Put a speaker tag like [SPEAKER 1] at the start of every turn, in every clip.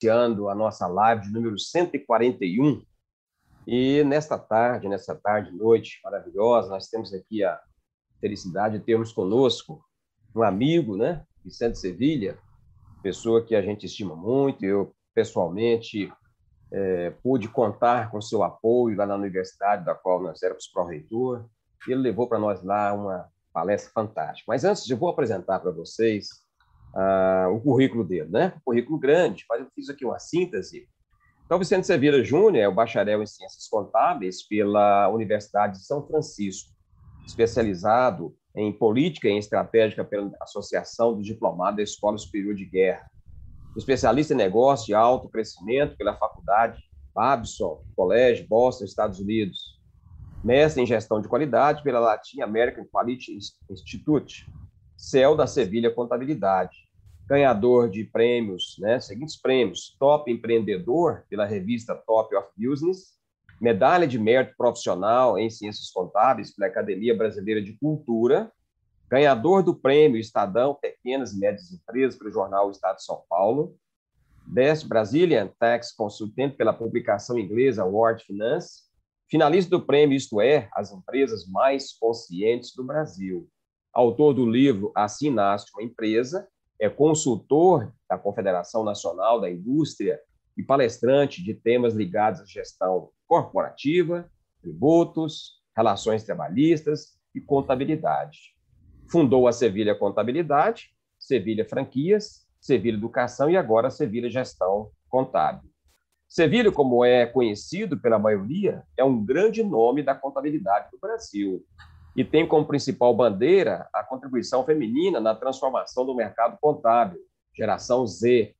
[SPEAKER 1] iniciando a nossa live de número 141. E nesta tarde, nessa tarde, noite maravilhosa, nós temos aqui a felicidade de termos conosco um amigo, né, Vicente Sevilha, pessoa que a gente estima muito. Eu, pessoalmente, é, pude contar com seu apoio lá na universidade, da qual nós éramos pró-reitor. Ele levou para nós lá uma palestra fantástica. Mas antes, eu vou apresentar para vocês o currículo dele, né? Um currículo grande, mas eu fiz aqui uma síntese. Então, Vicente Sevilla Júnior é o bacharel em Ciências Contábeis pela Universidade de São Francisco, especializado em Política e Estratégica pela Associação do Diplomado da Escola Superior de Guerra, especialista em Negócio e Alto Crescimento pela Faculdade Babson, Colégio Boston, Estados Unidos, mestre em Gestão de Qualidade pela Latin American Quality Institute, CEL da Sevilha Contabilidade, ganhador de prêmios, né, seguintes prêmios, Top Empreendedor pela revista Top of Business, medalha de mérito profissional em ciências contábeis pela Academia Brasileira de Cultura, ganhador do prêmio Estadão Pequenas e Médias Empresas pelo jornal Estado de São Paulo, Best Brazilian Tax Consultant pela publicação inglesa World Finance, finalista do prêmio Isto É, as empresas mais conscientes do Brasil autor do livro Nasce uma Empresa, é consultor da Confederação Nacional da Indústria e palestrante de temas ligados à gestão corporativa, tributos, relações trabalhistas e contabilidade. Fundou a Sevilha Contabilidade, Sevilha Franquias, Sevilha Educação e agora Sevilha Gestão Contábil. Sevilha, como é conhecido pela maioria, é um grande nome da contabilidade do Brasil e tem como principal bandeira a contribuição feminina na transformação do mercado contábil, geração Z,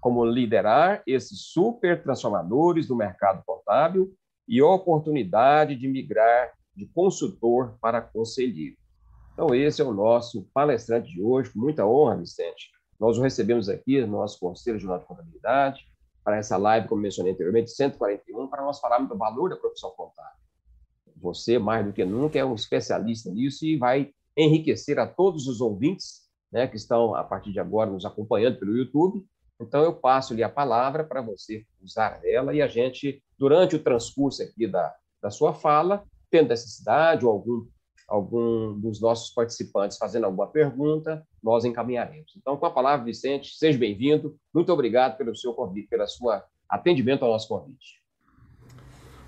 [SPEAKER 1] como liderar esses super transformadores do mercado contábil e oportunidade de migrar de consultor para conselheiro. Então, esse é o nosso palestrante de hoje, com muita honra, Vicente. Nós o recebemos aqui no nosso Conselho de de Contabilidade, para essa live, como mencionei anteriormente, 141, para nós falarmos do valor da profissão contábil. Você, mais do que nunca, é um especialista nisso e vai enriquecer a todos os ouvintes né, que estão, a partir de agora, nos acompanhando pelo YouTube. Então, eu passo-lhe a palavra para você usar ela e a gente, durante o transcurso aqui da, da sua fala, tendo necessidade ou algum, algum dos nossos participantes fazendo alguma pergunta, nós encaminharemos. Então, com a palavra, Vicente, seja bem-vindo. Muito obrigado pelo seu convite, pelo seu atendimento ao nosso convite.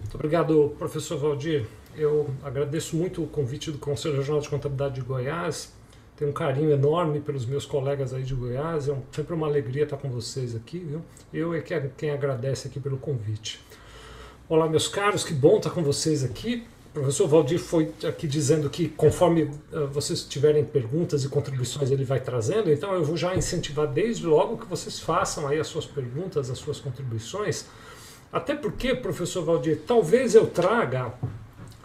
[SPEAKER 2] Muito obrigado, professor Valdir. Eu agradeço muito o convite do Conselho Regional de Contabilidade de Goiás. Tenho um carinho enorme pelos meus colegas aí de Goiás. É sempre uma alegria estar com vocês aqui, viu? Eu é quem agradece aqui pelo convite. Olá, meus caros, que bom estar com vocês aqui. O professor Valdir foi aqui dizendo que conforme uh, vocês tiverem perguntas e contribuições ele vai trazendo, então eu vou já incentivar desde logo que vocês façam aí as suas perguntas, as suas contribuições. Até porque, professor Valdir, talvez eu traga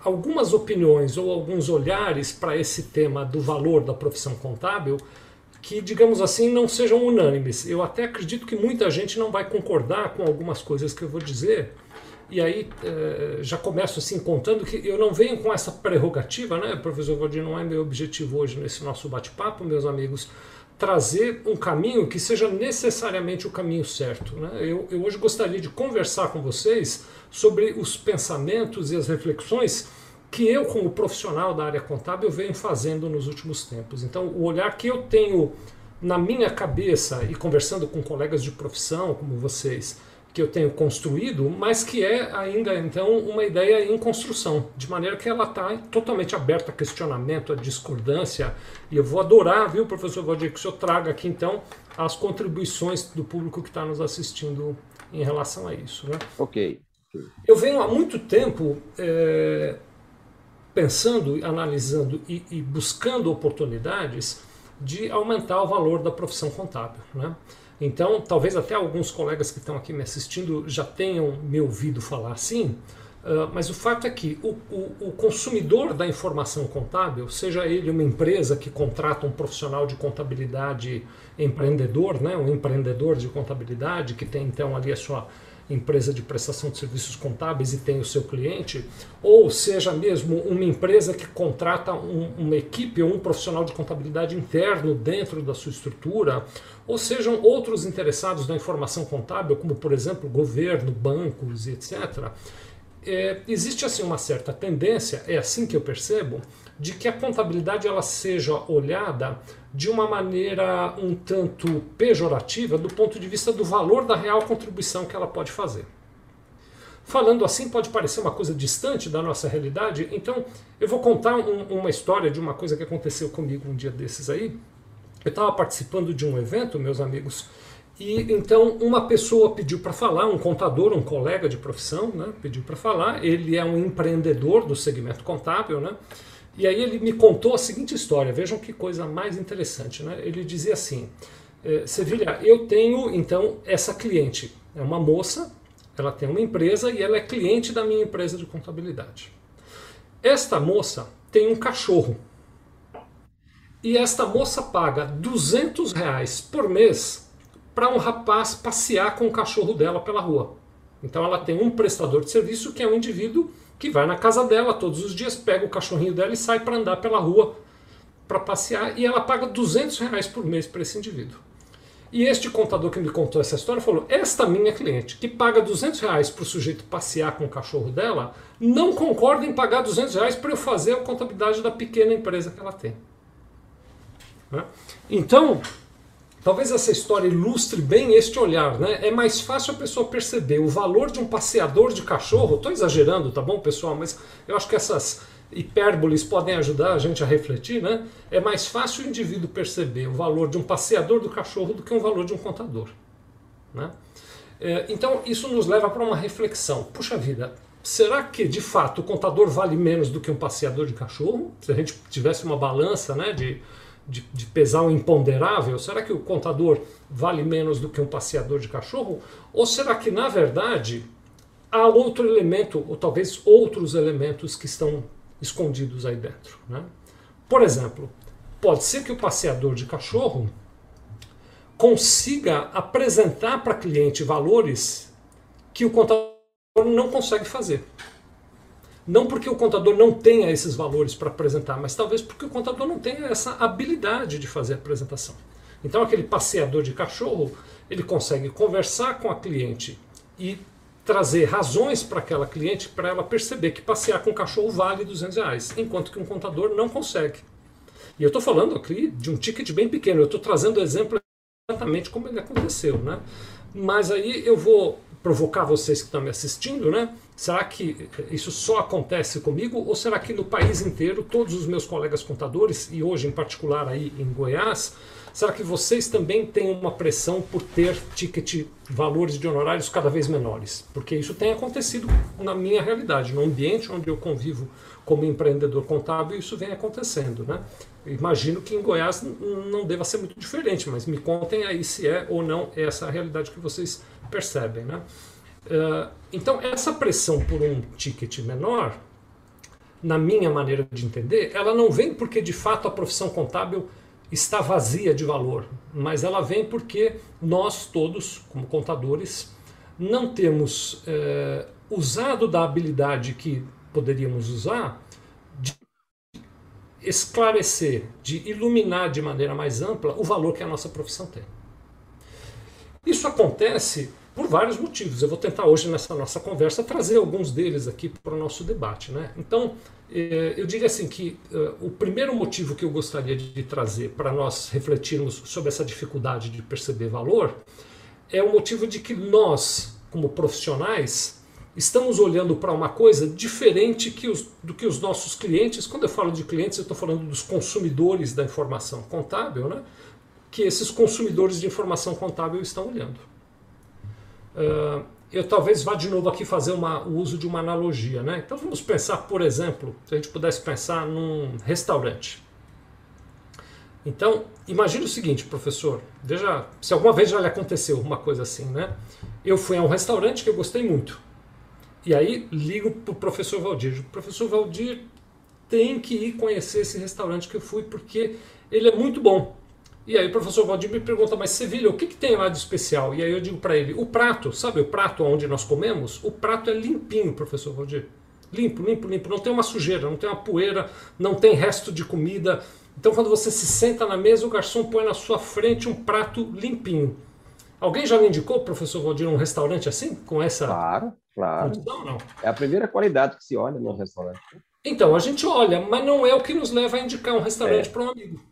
[SPEAKER 2] algumas opiniões ou alguns olhares para esse tema do valor da profissão contábil que, digamos assim, não sejam unânimes. Eu até acredito que muita gente não vai concordar com algumas coisas que eu vou dizer. E aí eh, já começo assim contando que eu não venho com essa prerrogativa, né, professor Valdir, não é meu objetivo hoje nesse nosso bate-papo, meus amigos, trazer um caminho que seja necessariamente o caminho certo. Né? Eu, eu hoje gostaria de conversar com vocês sobre os pensamentos e as reflexões que eu, como profissional da área contábil, venho fazendo nos últimos tempos. Então, o olhar que eu tenho na minha cabeça e conversando com colegas de profissão como vocês, que eu tenho construído, mas que é ainda então uma ideia em construção, de maneira que ela está totalmente aberta a questionamento, a discordância. E eu vou adorar, viu, professor Valdir, que o senhor traga aqui então as contribuições do público que está nos assistindo em relação a isso. Né?
[SPEAKER 1] Ok.
[SPEAKER 2] Eu venho há muito tempo é, pensando, analisando e, e buscando oportunidades de aumentar o valor da profissão contábil. Né? Então, talvez até alguns colegas que estão aqui me assistindo já tenham me ouvido falar assim, uh, mas o fato é que o, o, o, consumidor da informação contábil, seja ele uma empresa que contrata um profissional de contabilidade empreendedor, né, um empreendedor de contabilidade que tem então ali a sua empresa de prestação de serviços contábeis e tem o seu cliente, ou seja mesmo uma empresa que contrata um, uma equipe ou um profissional de contabilidade interno dentro da sua estrutura, ou sejam outros interessados na informação contábil, como por exemplo governo, bancos e etc. É, existe assim uma certa tendência, é assim que eu percebo, de que a contabilidade ela seja olhada de uma maneira um tanto pejorativa do ponto de vista do valor da real contribuição que ela pode fazer. Falando assim, pode parecer uma coisa distante da nossa realidade, então eu vou contar um, uma história de uma coisa que aconteceu comigo um dia desses aí. Eu estava participando de um evento, meus amigos, e então uma pessoa pediu para falar, um contador, um colega de profissão, né, pediu para falar. Ele é um empreendedor do segmento contábil, né? E aí ele me contou a seguinte história, vejam que coisa mais interessante. Né? Ele dizia assim, eh, Sevilha, eu tenho então essa cliente, é uma moça, ela tem uma empresa e ela é cliente da minha empresa de contabilidade. Esta moça tem um cachorro. E esta moça paga 200 reais por mês para um rapaz passear com o cachorro dela pela rua. Então ela tem um prestador de serviço que é um indivíduo que vai na casa dela todos os dias, pega o cachorrinho dela e sai para andar pela rua para passear e ela paga 200 reais por mês para esse indivíduo. E este contador que me contou essa história falou: Esta minha cliente, que paga 200 reais para o sujeito passear com o cachorro dela, não concorda em pagar 200 reais para eu fazer a contabilidade da pequena empresa que ela tem. Né? Então, Talvez essa história ilustre bem este olhar, né? É mais fácil a pessoa perceber o valor de um passeador de cachorro. Estou exagerando, tá bom, pessoal? Mas eu acho que essas hipérboles podem ajudar a gente a refletir, né? É mais fácil o indivíduo perceber o valor de um passeador do cachorro do que o valor de um contador, né? É, então isso nos leva para uma reflexão. Puxa vida, será que de fato o contador vale menos do que um passeador de cachorro? Se a gente tivesse uma balança, né, de de, de, pesar um imponderável? Será que o contador vale menos do que um passeador de cachorro? Ou será que, na verdade, há outro elemento, ou talvez outros elementos que estão escondidos aí dentro? Né? Por exemplo, pode ser que o passeador de cachorro consiga apresentar para cliente valores que o contador não consegue fazer. Não porque o contador não tenha esses valores para apresentar, mas talvez porque o contador não tenha essa habilidade de fazer a apresentação. Então, aquele passeador de cachorro, ele consegue conversar com a cliente e trazer razões para aquela cliente para ela perceber que passear com o cachorro vale 200 reais, enquanto que um contador não consegue. E eu estou falando aqui de um ticket bem pequeno, eu estou trazendo o exemplo exatamente como ele aconteceu. Né? Mas aí eu vou provocar vocês que estão me assistindo, né? Será que isso só acontece comigo ou será que no país inteiro todos os meus colegas contadores e hoje em particular aí em Goiás, será que vocês também têm uma pressão por ter ticket valores de honorários cada vez menores? Porque isso tem acontecido na minha realidade, no ambiente onde eu convivo como empreendedor contábil, isso vem acontecendo, né? Imagino que em Goiás não deva ser muito diferente, mas me contem aí se é ou não essa a realidade que vocês percebem. Né? Uh, então, essa pressão por um ticket menor, na minha maneira de entender, ela não vem porque de fato a profissão contábil está vazia de valor, mas ela vem porque nós todos, como contadores, não temos uh, usado da habilidade que poderíamos usar de esclarecer, de iluminar de maneira mais ampla o valor que a nossa profissão tem. Isso acontece por vários motivos. Eu vou tentar hoje nessa nossa conversa trazer alguns deles aqui para o nosso debate. Né? Então, eh, eu diria assim que eh, o primeiro motivo que eu gostaria de trazer para nós refletirmos sobre essa dificuldade de perceber valor é o motivo de que nós, como profissionais, estamos olhando para uma coisa diferente que os, do que os nossos clientes. Quando eu falo de clientes, eu estou falando dos consumidores da informação contábil, né? que esses consumidores de informação contábil estão olhando. Uh, eu talvez vá de novo aqui fazer uma, o uso de uma analogia. Né? Então vamos pensar, por exemplo, se a gente pudesse pensar num restaurante. Então, imagine o seguinte, professor, veja se alguma vez já lhe aconteceu uma coisa assim, né? Eu fui a um restaurante que eu gostei muito. E aí ligo para o professor Valdir. Professor Valdir tem que ir conhecer esse restaurante que eu fui porque ele é muito bom. E aí o professor Valdir me pergunta, mas Sevilha, o que, que tem lá de especial? E aí eu digo para ele, o prato, sabe o prato onde nós comemos? O prato é limpinho, professor Valdir. Limpo, limpo, limpo. Não tem uma sujeira, não tem uma poeira, não tem resto de comida. Então quando você se senta na mesa, o garçom põe na sua frente um prato limpinho. Alguém já me indicou, professor Valdir, um restaurante assim? Com essa.
[SPEAKER 1] Claro, claro. Condição, não? É a primeira qualidade que se olha no restaurante.
[SPEAKER 2] Então, a gente olha, mas não é o que nos leva a indicar um restaurante é. para um amigo.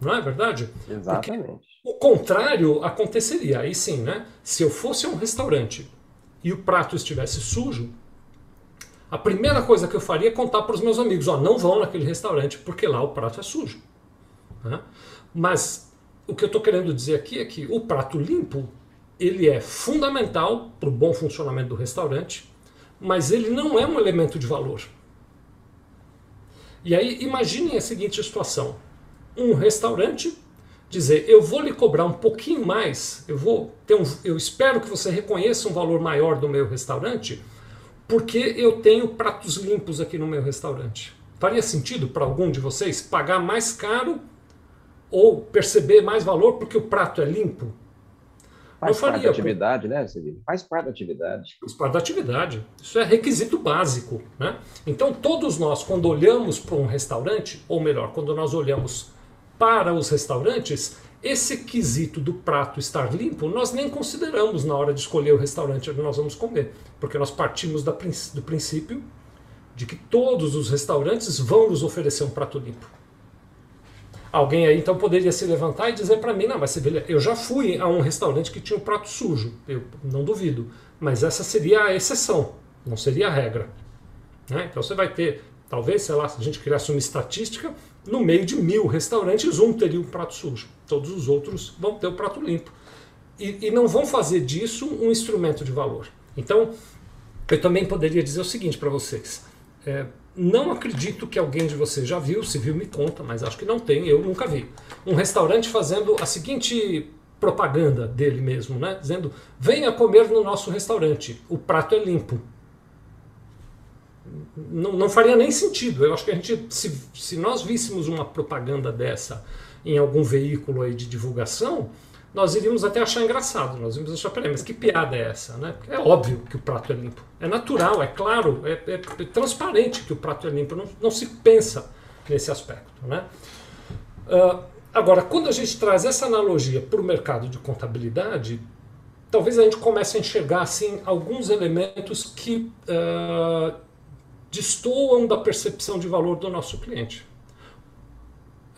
[SPEAKER 2] Não é verdade?
[SPEAKER 1] Exatamente. Porque
[SPEAKER 2] o contrário aconteceria. Aí sim, né? Se eu fosse a um restaurante e o prato estivesse sujo, a primeira coisa que eu faria é contar para os meus amigos: ó, não vão naquele restaurante porque lá o prato é sujo. Né? Mas o que eu estou querendo dizer aqui é que o prato limpo ele é fundamental para o bom funcionamento do restaurante, mas ele não é um elemento de valor. E aí imaginem a seguinte situação: um restaurante dizer eu vou lhe cobrar um pouquinho mais, eu vou ter um, eu espero que você reconheça um valor maior do meu restaurante, porque eu tenho pratos limpos aqui no meu restaurante. Faria sentido para algum de vocês pagar mais caro ou perceber mais valor porque o prato é limpo?
[SPEAKER 1] Faz parte da atividade, né, Sevilha? Faz parte da atividade.
[SPEAKER 2] Faz parte da atividade. Isso é requisito básico. Né? Então, todos nós, quando olhamos para um restaurante, ou melhor, quando nós olhamos para os restaurantes, esse quesito do prato estar limpo, nós nem consideramos na hora de escolher o restaurante onde nós vamos comer, porque nós partimos do princípio de que todos os restaurantes vão nos oferecer um prato limpo. Alguém aí então poderia se levantar e dizer para mim: não, mas Sevilha, eu já fui a um restaurante que tinha um prato sujo. Eu não duvido. Mas essa seria a exceção, não seria a regra. Né? Então você vai ter, talvez, sei lá, se a gente criasse uma estatística, no meio de mil restaurantes, um teria um prato sujo. Todos os outros vão ter o prato limpo. E, e não vão fazer disso um instrumento de valor. Então, eu também poderia dizer o seguinte para vocês. É, não acredito que alguém de vocês já viu, se viu me conta, mas acho que não tem, eu nunca vi. Um restaurante fazendo a seguinte propaganda dele mesmo, né? Dizendo: venha comer no nosso restaurante, o prato é limpo. Não, não faria nem sentido. Eu acho que a gente, se, se nós víssemos uma propaganda dessa em algum veículo aí de divulgação, nós iríamos até achar engraçado. Nós iríamos achar, peraí, mas que piada é essa? Né? É óbvio que o prato é limpo. É natural, é claro, é, é, é transparente que o prato é limpo. Não, não se pensa nesse aspecto. Né? Uh, agora, quando a gente traz essa analogia para o mercado de contabilidade, talvez a gente comece a enxergar assim, alguns elementos que uh, destoam da percepção de valor do nosso cliente.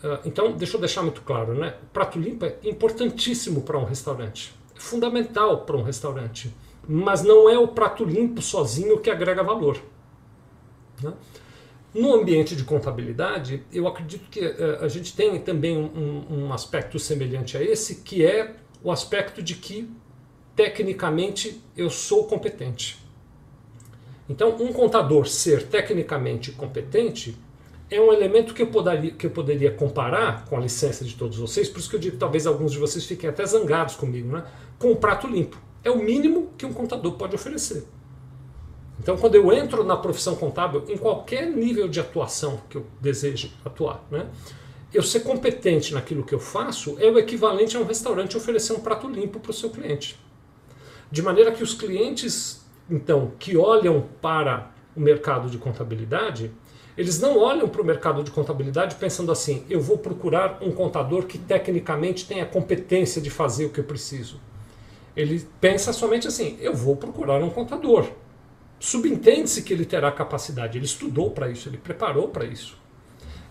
[SPEAKER 2] Ah, então, deixa eu deixar muito claro, né? O prato limpo é importantíssimo para um restaurante, é fundamental para um restaurante, mas não é o prato limpo sozinho que agrega valor. Né? No ambiente de contabilidade, eu acredito que uh, a gente tem também um, um aspecto semelhante a esse, que é o aspecto de que, tecnicamente, eu sou competente. Então, um contador ser tecnicamente competente é um elemento que eu, poderia, que eu poderia comparar, com a licença de todos vocês, por isso que eu digo que talvez alguns de vocês fiquem até zangados comigo, né? com o prato limpo. É o mínimo que um contador pode oferecer. Então, quando eu entro na profissão contábil, em qualquer nível de atuação que eu deseje atuar, né? eu ser competente naquilo que eu faço é o equivalente a um restaurante oferecer um prato limpo para o seu cliente. De maneira que os clientes, então, que olham para o mercado de contabilidade, eles não olham para o mercado de contabilidade pensando assim: eu vou procurar um contador que tecnicamente tenha competência de fazer o que eu preciso. Ele pensa somente assim: eu vou procurar um contador. Subentende-se que ele terá capacidade, ele estudou para isso, ele preparou para isso.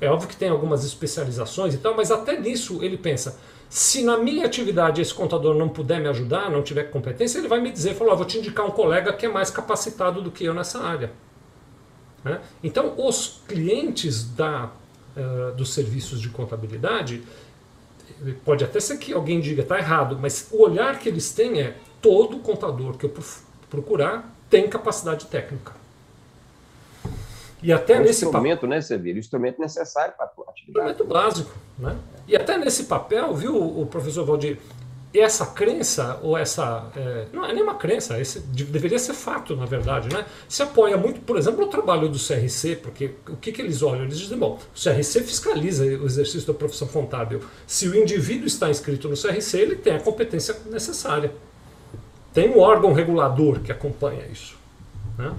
[SPEAKER 2] É óbvio que tem algumas especializações e tal, mas até nisso ele pensa: se na minha atividade esse contador não puder me ajudar, não tiver competência, ele vai me dizer: falou, vou te indicar um colega que é mais capacitado do que eu nessa área. Né? Então, os clientes da, uh, dos serviços de contabilidade, pode até ser que alguém diga está errado, mas o olhar que eles têm é todo contador que eu procurar tem capacidade técnica.
[SPEAKER 1] E até é um nesse instrumento, papel, né, Severo? Instrumento necessário para a atividade.
[SPEAKER 2] Instrumento básico, né? E até nesse papel, viu, o professor Valdir, essa crença, ou essa. É, não é nem uma crença, esse deveria ser fato, na verdade, né? Se apoia muito, por exemplo, no trabalho do CRC, porque o que, que eles olham? Eles dizem, bom, o CRC fiscaliza o exercício da profissão contábil. Se o indivíduo está inscrito no CRC, ele tem a competência necessária. Tem um órgão regulador que acompanha isso. Né?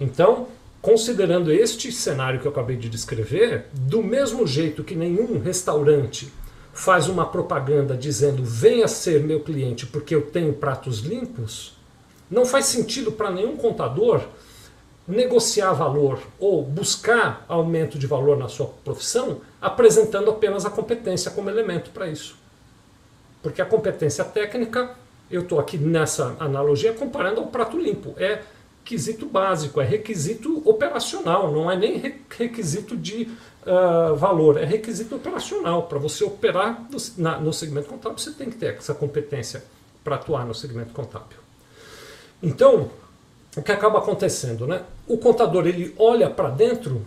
[SPEAKER 2] Então, considerando este cenário que eu acabei de descrever, do mesmo jeito que nenhum restaurante faz uma propaganda dizendo venha ser meu cliente porque eu tenho pratos limpos, não faz sentido para nenhum contador negociar valor ou buscar aumento de valor na sua profissão apresentando apenas a competência como elemento para isso. Porque a competência técnica, eu estou aqui nessa analogia comparando ao prato limpo, é requisito básico, é requisito operacional, não é nem requisito de uh, valor, é requisito operacional. Para você operar no, na, no segmento contábil, você tem que ter essa competência para atuar no segmento contábil. Então, o que acaba acontecendo? Né? O contador ele olha para dentro,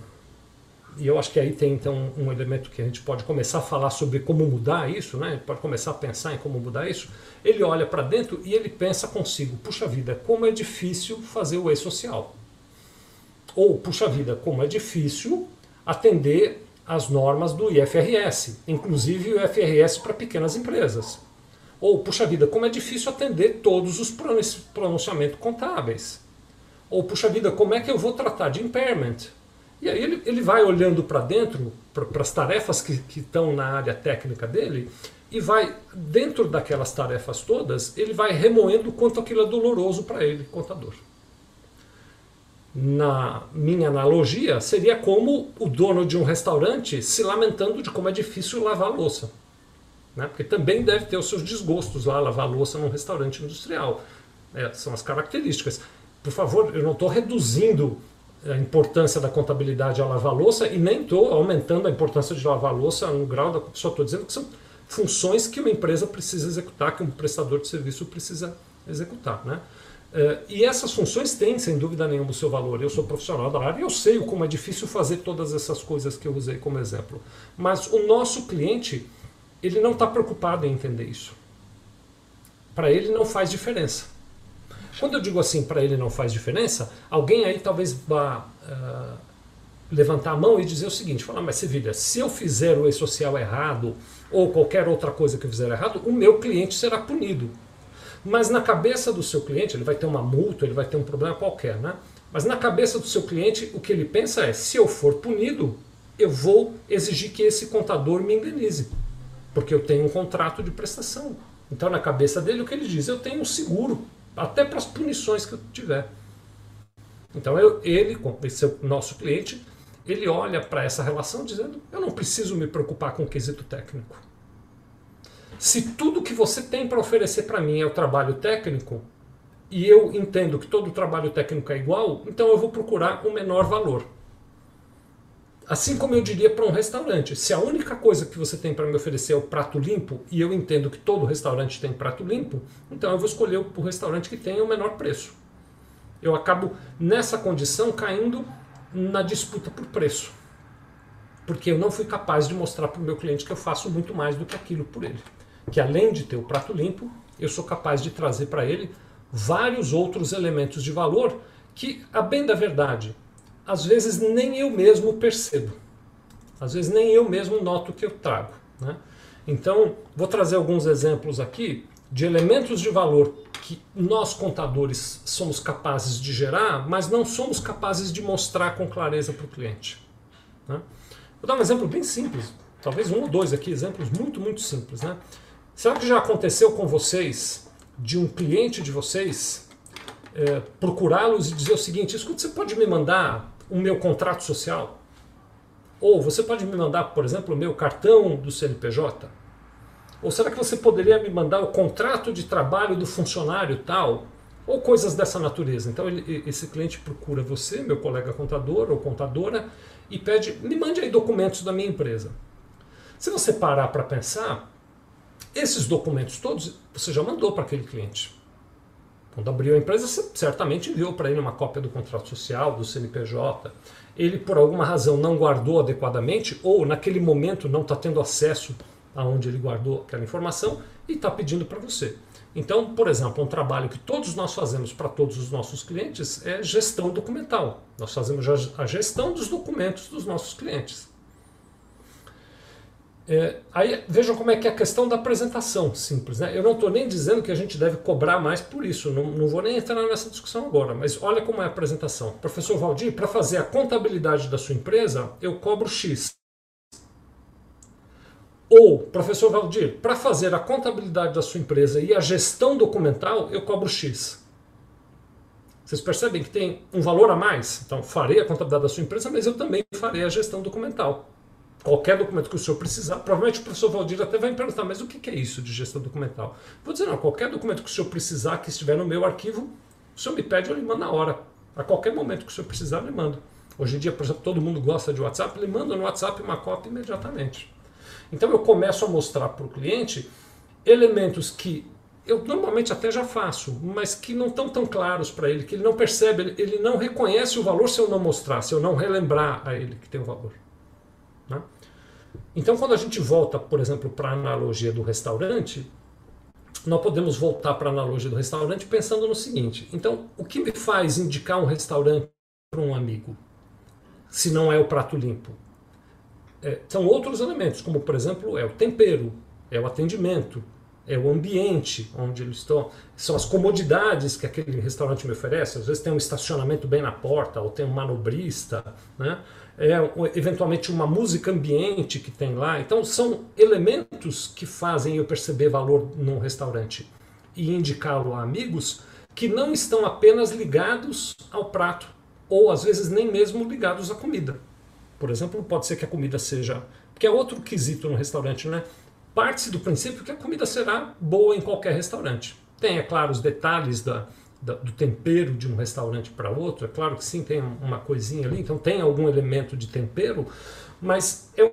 [SPEAKER 2] e eu acho que aí tem então um elemento que a gente pode começar a falar sobre como mudar isso, né? pode começar a pensar em como mudar isso. Ele olha para dentro e ele pensa consigo: puxa vida, como é difícil fazer o e-social. Ou, puxa vida, como é difícil atender às normas do IFRS, inclusive o IFRS para pequenas empresas. Ou, puxa vida, como é difícil atender todos os pronunciamentos contábeis. Ou, puxa vida, como é que eu vou tratar de impairment? E aí ele, ele vai olhando para dentro, para as tarefas que, estão na área técnica dele, e vai, dentro daquelas tarefas todas, ele vai remoendo quanto aquilo é doloroso para ele, contador na minha analogia, seria como o dono de um restaurante se lamentando de como é difícil lavar a louça. Né? Porque também deve ter os seus desgostos lá, lavar a louça num restaurante industrial. É, são as características. Por favor, eu não estou reduzindo a importância da contabilidade a lavar louça e nem estou aumentando a importância de lavar louça no grau da. Só estou dizendo que são funções que uma empresa precisa executar, que um prestador de serviço precisa executar. Né? Uh, e essas funções têm, sem dúvida nenhuma, o seu valor. Eu sou profissional da área e eu sei como é difícil fazer todas essas coisas que eu usei como exemplo. Mas o nosso cliente, ele não está preocupado em entender isso. Para ele não faz diferença. Quando eu digo assim, para ele não faz diferença, alguém aí talvez vá uh, levantar a mão e dizer o seguinte: falar, mas Sevilha, se eu fizer o e-social errado ou qualquer outra coisa que eu fizer errado, o meu cliente será punido. Mas na cabeça do seu cliente, ele vai ter uma multa, ele vai ter um problema qualquer, né? Mas na cabeça do seu cliente, o que ele pensa é: se eu for punido, eu vou exigir que esse contador me indenize, porque eu tenho um contrato de prestação. Então, na cabeça dele, o que ele diz? Eu tenho um seguro, até para as punições que eu tiver. Então, eu, ele, esse é nosso cliente, ele olha para essa relação dizendo: eu não preciso me preocupar com o quesito técnico. Se tudo que você tem para oferecer para mim é o trabalho técnico, e eu entendo que todo trabalho técnico é igual, então eu vou procurar o menor valor. Assim como eu diria para um restaurante, se a única coisa que você tem para me oferecer é o prato limpo, e eu entendo que todo restaurante tem prato limpo, então eu vou escolher o restaurante que tenha o menor preço. Eu acabo nessa condição caindo na disputa por preço. Porque eu não fui capaz de mostrar para o meu cliente que eu faço muito mais do que aquilo por ele que além de ter o prato limpo, eu sou capaz de trazer para ele vários outros elementos de valor que, a bem da verdade, às vezes nem eu mesmo percebo. Às vezes nem eu mesmo noto que eu trago. Né? Então, vou trazer alguns exemplos aqui de elementos de valor que nós contadores somos capazes de gerar, mas não somos capazes de mostrar com clareza para o cliente. Né? Vou dar um exemplo bem simples, talvez um ou dois aqui, exemplos muito, muito simples. Né? Será que já aconteceu com vocês, de um cliente de vocês, é, procurá-los e dizer o seguinte: escuta, você pode me mandar o meu contrato social? Ou você pode me mandar, por exemplo, o meu cartão do CNPJ? Ou será que você poderia me mandar o contrato de trabalho do funcionário tal? Ou coisas dessa natureza. Então ele, esse cliente procura você, meu colega contador ou contadora, e pede: me mande aí documentos da minha empresa. Se você parar para pensar, esses documentos todos você já mandou para aquele cliente. Quando abriu a empresa, certamente enviou para ele uma cópia do contrato social, do CNPJ. Ele, por alguma razão, não guardou adequadamente ou naquele momento não está tendo acesso aonde ele guardou aquela informação e está pedindo para você. Então, por exemplo, um trabalho que todos nós fazemos para todos os nossos clientes é gestão documental. Nós fazemos a gestão dos documentos dos nossos clientes. É, aí vejam como é que é a questão da apresentação simples. Né? Eu não estou nem dizendo que a gente deve cobrar mais por isso, não, não vou nem entrar nessa discussão agora, mas olha como é a apresentação. Professor Valdir, para fazer a contabilidade da sua empresa, eu cobro X. Ou, professor Valdir, para fazer a contabilidade da sua empresa e a gestão documental, eu cobro X. Vocês percebem que tem um valor a mais? Então, farei a contabilidade da sua empresa, mas eu também farei a gestão documental qualquer documento que o senhor precisar, provavelmente o professor Valdir até vai me perguntar, mas o que é isso de gestão documental? Vou dizer, não, qualquer documento que o senhor precisar, que estiver no meu arquivo, o senhor me pede, eu lhe mando na hora. A qualquer momento que o senhor precisar, eu lhe mando. Hoje em dia, por exemplo, todo mundo gosta de WhatsApp, ele manda no WhatsApp uma cópia imediatamente. Então eu começo a mostrar para o cliente elementos que eu normalmente até já faço, mas que não estão tão claros para ele, que ele não percebe, ele, ele não reconhece o valor se eu não mostrar, se eu não relembrar a ele que tem o valor. Então, quando a gente volta, por exemplo, para a analogia do restaurante, nós podemos voltar para a analogia do restaurante pensando no seguinte: então, o que me faz indicar um restaurante para um amigo, se não é o prato limpo? É, são outros elementos, como, por exemplo, é o tempero, é o atendimento, é o ambiente onde eles estão, são as comodidades que aquele restaurante me oferece. Às vezes tem um estacionamento bem na porta, ou tem um manobrista, né? É, eventualmente uma música ambiente que tem lá. Então são elementos que fazem eu perceber valor num restaurante e indicá-lo a amigos que não estão apenas ligados ao prato, ou às vezes nem mesmo ligados à comida. Por exemplo, pode ser que a comida seja. Porque é outro quesito no restaurante, né? Parte-se do princípio que a comida será boa em qualquer restaurante. Tem, é claro, os detalhes da, do tempero de um restaurante para outro, é claro que sim, tem uma coisinha ali, então tem algum elemento de tempero, mas é um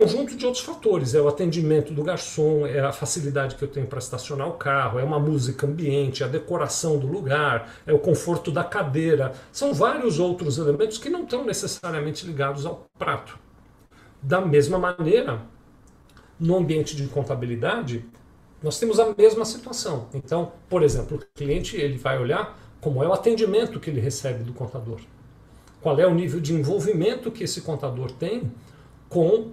[SPEAKER 2] conjunto de outros fatores, é o atendimento do garçom, é a facilidade que eu tenho para estacionar o carro, é uma música ambiente, é a decoração do lugar, é o conforto da cadeira, são vários outros elementos que não estão necessariamente ligados ao prato. Da mesma maneira, no ambiente de contabilidade, nós temos a mesma situação. Então, por exemplo, o cliente ele vai olhar como é o atendimento que ele recebe do contador. Qual é o nível de envolvimento que esse contador tem com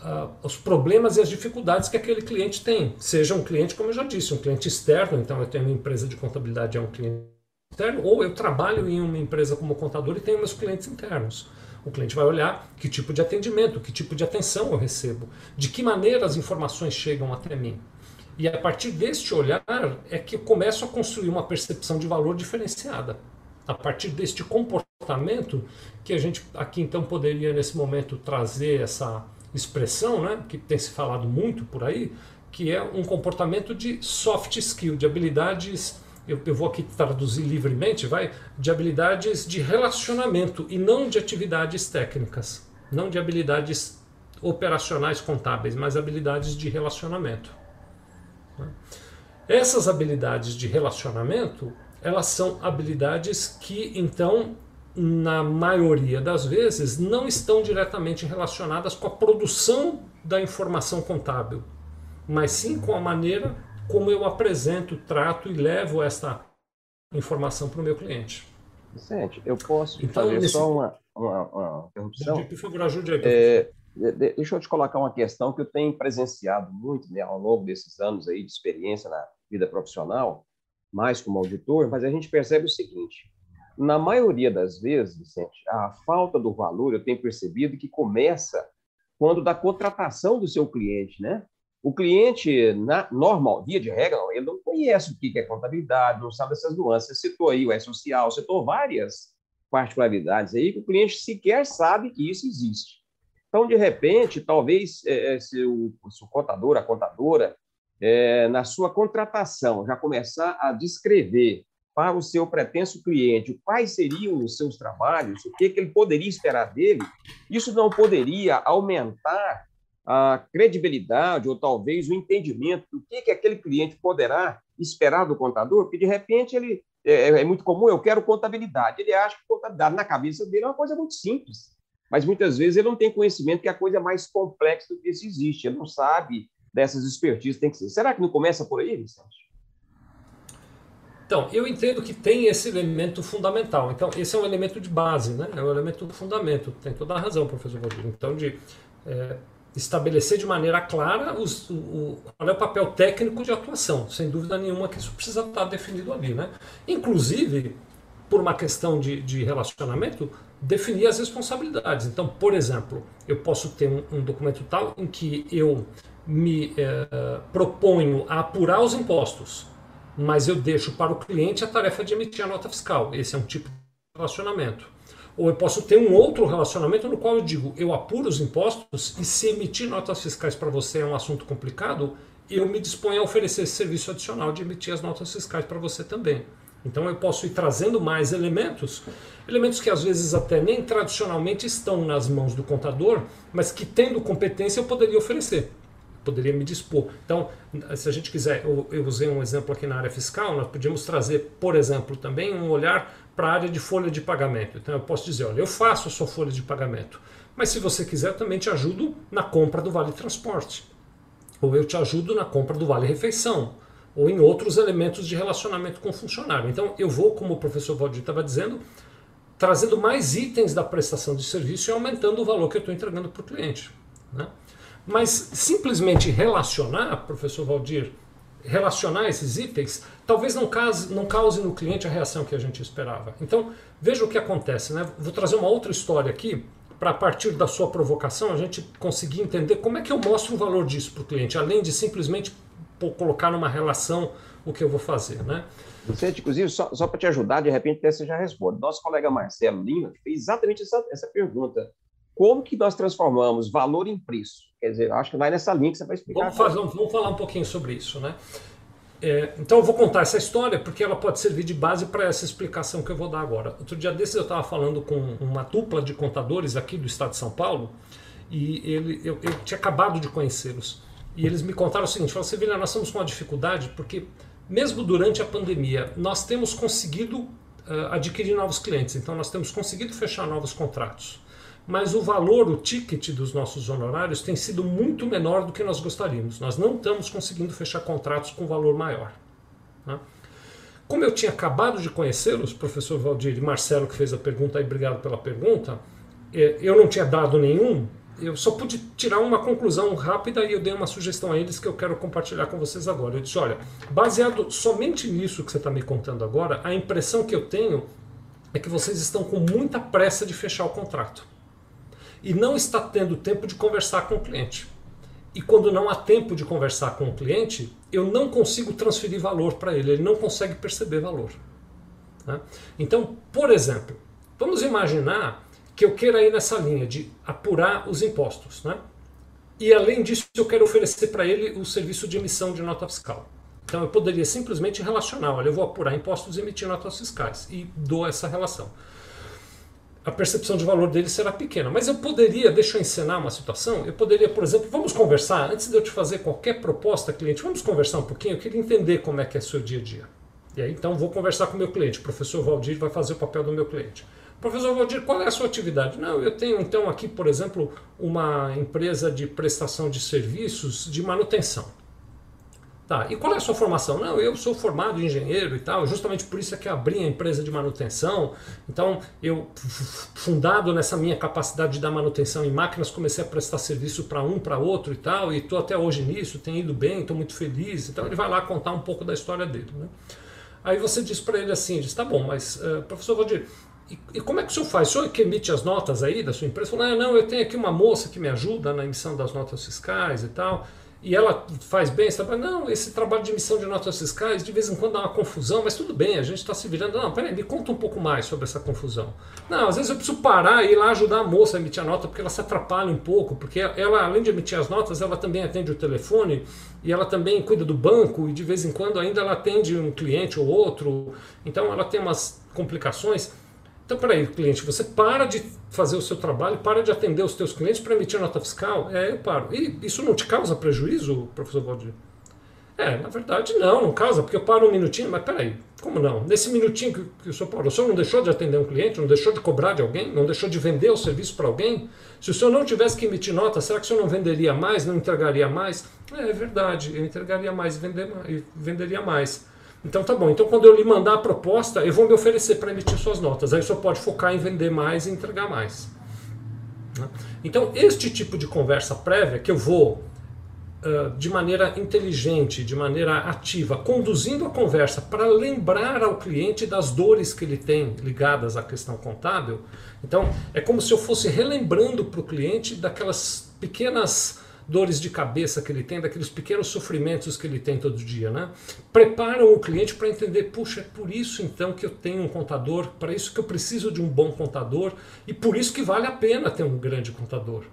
[SPEAKER 2] uh, os problemas e as dificuldades que aquele cliente tem. Seja um cliente, como eu já disse, um cliente externo, então eu tenho uma empresa de contabilidade, é um cliente externo, ou eu trabalho em uma empresa como contador e tenho meus clientes internos. O cliente vai olhar que tipo de atendimento, que tipo de atenção eu recebo, de que maneira as informações chegam até mim. E a partir deste olhar é que eu começo a construir uma percepção de valor diferenciada. A partir deste comportamento, que a gente aqui então poderia nesse momento trazer essa expressão, né, que tem se falado muito por aí, que é um comportamento de soft skill, de habilidades, eu, eu vou aqui traduzir livremente, vai, de habilidades de relacionamento e não de atividades técnicas, não de habilidades operacionais contábeis, mas habilidades de relacionamento. Né? Essas habilidades de relacionamento, elas são habilidades que, então, na maioria das vezes, não estão diretamente relacionadas com a produção da informação contábil, mas sim com a maneira como eu apresento, trato e levo esta informação para o meu cliente.
[SPEAKER 1] Vicente, eu posso então, fazer nesse... só uma, uma, uma interrupção?
[SPEAKER 2] Por favor, ajude aí.
[SPEAKER 1] É, Deixa eu te colocar uma questão que eu tenho presenciado muito né, ao longo desses anos aí de experiência na vida profissional, mais como auditor, mas a gente percebe o seguinte: na maioria das vezes, Vicente, a falta do valor eu tenho percebido que começa quando da contratação do seu cliente, né? O cliente, na, normal, via de regra, ele não conhece o que é contabilidade, não sabe essas nuances. Você citou aí o E-Social, citou várias particularidades aí que o cliente sequer sabe que isso existe. Então, de repente, talvez é, é, se, o, se o contador, a contadora, é, na sua contratação, já começar a descrever para o seu pretenso cliente quais seriam os seus trabalhos, o que, que ele poderia esperar dele, isso não poderia aumentar a credibilidade ou talvez o entendimento do que, que aquele cliente poderá esperar do contador, porque de repente ele é, é muito comum, eu quero contabilidade. Ele acha que contabilidade na cabeça dele é uma coisa muito simples. Mas muitas vezes ele não tem conhecimento que a coisa é mais complexa do que isso existe. Ele não sabe dessas expertises tem que ser. Será que não começa por aí, Vicente?
[SPEAKER 2] Então, eu entendo que tem esse elemento fundamental. Então, esse é um elemento de base, né? É um elemento do fundamento. Tem toda a razão, professor Valdir. Então, de é, estabelecer de maneira clara os, o, o, qual é o papel técnico de atuação. Sem dúvida nenhuma que isso precisa estar definido ali, né? Inclusive, por uma questão de, de relacionamento, definir as responsabilidades. Então, por exemplo, eu posso ter um, um documento tal em que eu me é, proponho a apurar os impostos mas eu deixo para o cliente a tarefa de emitir a nota fiscal. Esse é um tipo de relacionamento. Ou eu posso ter um outro relacionamento no qual eu digo, eu apuro os impostos e se emitir notas fiscais para você é um assunto complicado, eu me disponho a oferecer esse serviço adicional de emitir as notas fiscais para você também. Então eu posso ir trazendo mais elementos, elementos que às vezes até nem tradicionalmente estão nas mãos do contador, mas que tendo competência eu poderia oferecer poderia me dispor. Então, se a gente quiser, eu, eu, usei um exemplo aqui na área fiscal, nós podíamos trazer, por exemplo, também um olhar para a área de folha de pagamento. Então, eu posso dizer, olha, eu faço a sua folha de pagamento, mas se você quiser, também te ajudo na compra do vale transporte, ou eu te ajudo na compra do vale refeição, ou em outros elementos de relacionamento com o funcionário. Então, eu vou, como o professor Valdir estava dizendo, trazendo mais itens da prestação de serviço e aumentando o valor que eu estou entregando para o cliente. Né? Mas simplesmente relacionar, professor Valdir, relacionar esses itens, talvez não cause, não cause no cliente a reação que a gente esperava. Então, veja o que acontece. Né? Vou trazer uma outra história aqui, para a partir da sua provocação a gente conseguir entender como é que eu mostro o valor disso para o cliente, além de simplesmente colocar numa relação o que eu vou fazer. Né?
[SPEAKER 1] Vicente, inclusive, só, só para te ajudar, de repente você já responde. Nosso colega Marcelo Lima fez exatamente essa, essa pergunta. Como que nós transformamos valor em preço? Quer dizer, acho que vai nessa linha que você vai explicar.
[SPEAKER 2] Vamos, fazer, vamos falar um pouquinho sobre isso, né? É, então eu vou contar essa história porque ela pode servir de base para essa explicação que eu vou dar agora. Outro dia desses eu estava falando com uma dupla de contadores aqui do estado de São Paulo e ele, eu, eu tinha acabado de conhecê-los. E eles me contaram o seguinte: falaram, Sevilha, nós estamos com uma dificuldade porque, mesmo durante a pandemia, nós temos conseguido uh, adquirir novos clientes, então nós temos conseguido fechar novos contratos mas o valor, o ticket dos nossos honorários tem sido muito menor do que nós gostaríamos. Nós não estamos conseguindo fechar contratos com valor maior. Tá? Como eu tinha acabado de conhecê-los, professor Valdir e Marcelo que fez a pergunta, e obrigado pela pergunta, é, eu não tinha dado nenhum, eu só pude tirar uma conclusão rápida e eu dei uma sugestão a eles que eu quero compartilhar com vocês agora. Eu disse: olha, baseado somente nisso que você está me contando agora, a impressão que eu tenho é que vocês estão com muita pressa de fechar o contrato e não está tendo tempo de conversar com o cliente. E quando não há tempo de conversar com o cliente, eu não consigo transferir valor para ele, ele não consegue perceber valor. Né? Então, por exemplo, vamos imaginar que eu queira ir nessa linha de apurar os impostos. Né? E além disso, eu quero oferecer para ele o serviço de emissão de nota fiscal. Então eu poderia simplesmente relacionar, olha, eu vou apurar impostos e emitir notas fiscais e dou essa relação a percepção de valor dele será pequena. Mas eu poderia, deixa eu encenar uma situação, eu poderia, por exemplo, vamos conversar, antes de eu te fazer qualquer proposta, cliente, vamos conversar um pouquinho, eu queria entender como é que é seu dia a dia. E aí, então, vou conversar com o meu cliente, o professor Valdir vai fazer o papel do meu cliente. Professor Valdir, qual é a sua atividade? Não, eu tenho então aqui, por exemplo, uma empresa de prestação de serviços de manutenção. Tá, e qual é a sua formação? Não, eu sou formado em engenheiro e tal, justamente por isso é que abri a empresa de manutenção. Então, eu, fundado nessa minha capacidade de dar manutenção em máquinas, comecei a prestar serviço para um, para outro e tal, e estou até hoje nisso, tenho ido bem, estou muito feliz. Então, ele vai lá contar um pouco da história dele. Né? Aí você diz para ele assim, diz, tá bom, mas, uh, professor Valdir, e, como é que o senhor faz? O senhor que emite as notas aí da sua empresa? Falou, ah, não, eu tenho aqui uma moça que me ajuda na emissão das notas fiscais e tal e ela faz bem esse trabalho. Não, esse trabalho de emissão de notas fiscais de vez em quando dá uma confusão, mas tudo bem, a gente está se virando. Não, peraí, me conta um pouco mais sobre essa confusão. Não, às vezes eu preciso parar e ir lá ajudar a moça a emitir a nota, porque ela se atrapalha um pouco, porque ela, além de emitir as notas, ela também atende o telefone e ela também cuida do banco e de vez em quando ainda ela atende um cliente ou outro. Então ela tem umas complicações. Então, peraí, cliente, você para de fazer o seu trabalho, para de atender os teus clientes para emitir nota fiscal? É, eu paro. E isso não te causa prejuízo, professor Valdir? É, na verdade não, não causa, porque eu paro um minutinho, mas peraí, como não? Nesse minutinho que, que o senhor parou, o senhor não deixou de atender um cliente, não deixou de cobrar de alguém, não deixou de vender o serviço para alguém? Se o senhor não tivesse que emitir nota, será que o senhor não venderia mais, não entregaria mais? É, é verdade, eu entregaria mais e vender, venderia mais. Então tá bom, então quando eu lhe mandar a proposta, eu vou me oferecer para emitir suas notas. Aí o senhor pode focar em vender mais e entregar mais. Né? Então, este tipo de conversa prévia que eu vou de maneira inteligente, de maneira ativa, conduzindo a conversa para lembrar ao cliente das dores que ele tem ligadas à questão contábil. Então, é como se eu fosse relembrando para o cliente daquelas pequenas dores de cabeça que ele tem, daqueles pequenos sofrimentos que ele tem todo dia, né? Preparam o cliente para entender, puxa, é por isso então que eu tenho um contador, para isso que eu preciso de um bom contador e por isso que vale a pena ter um grande contador.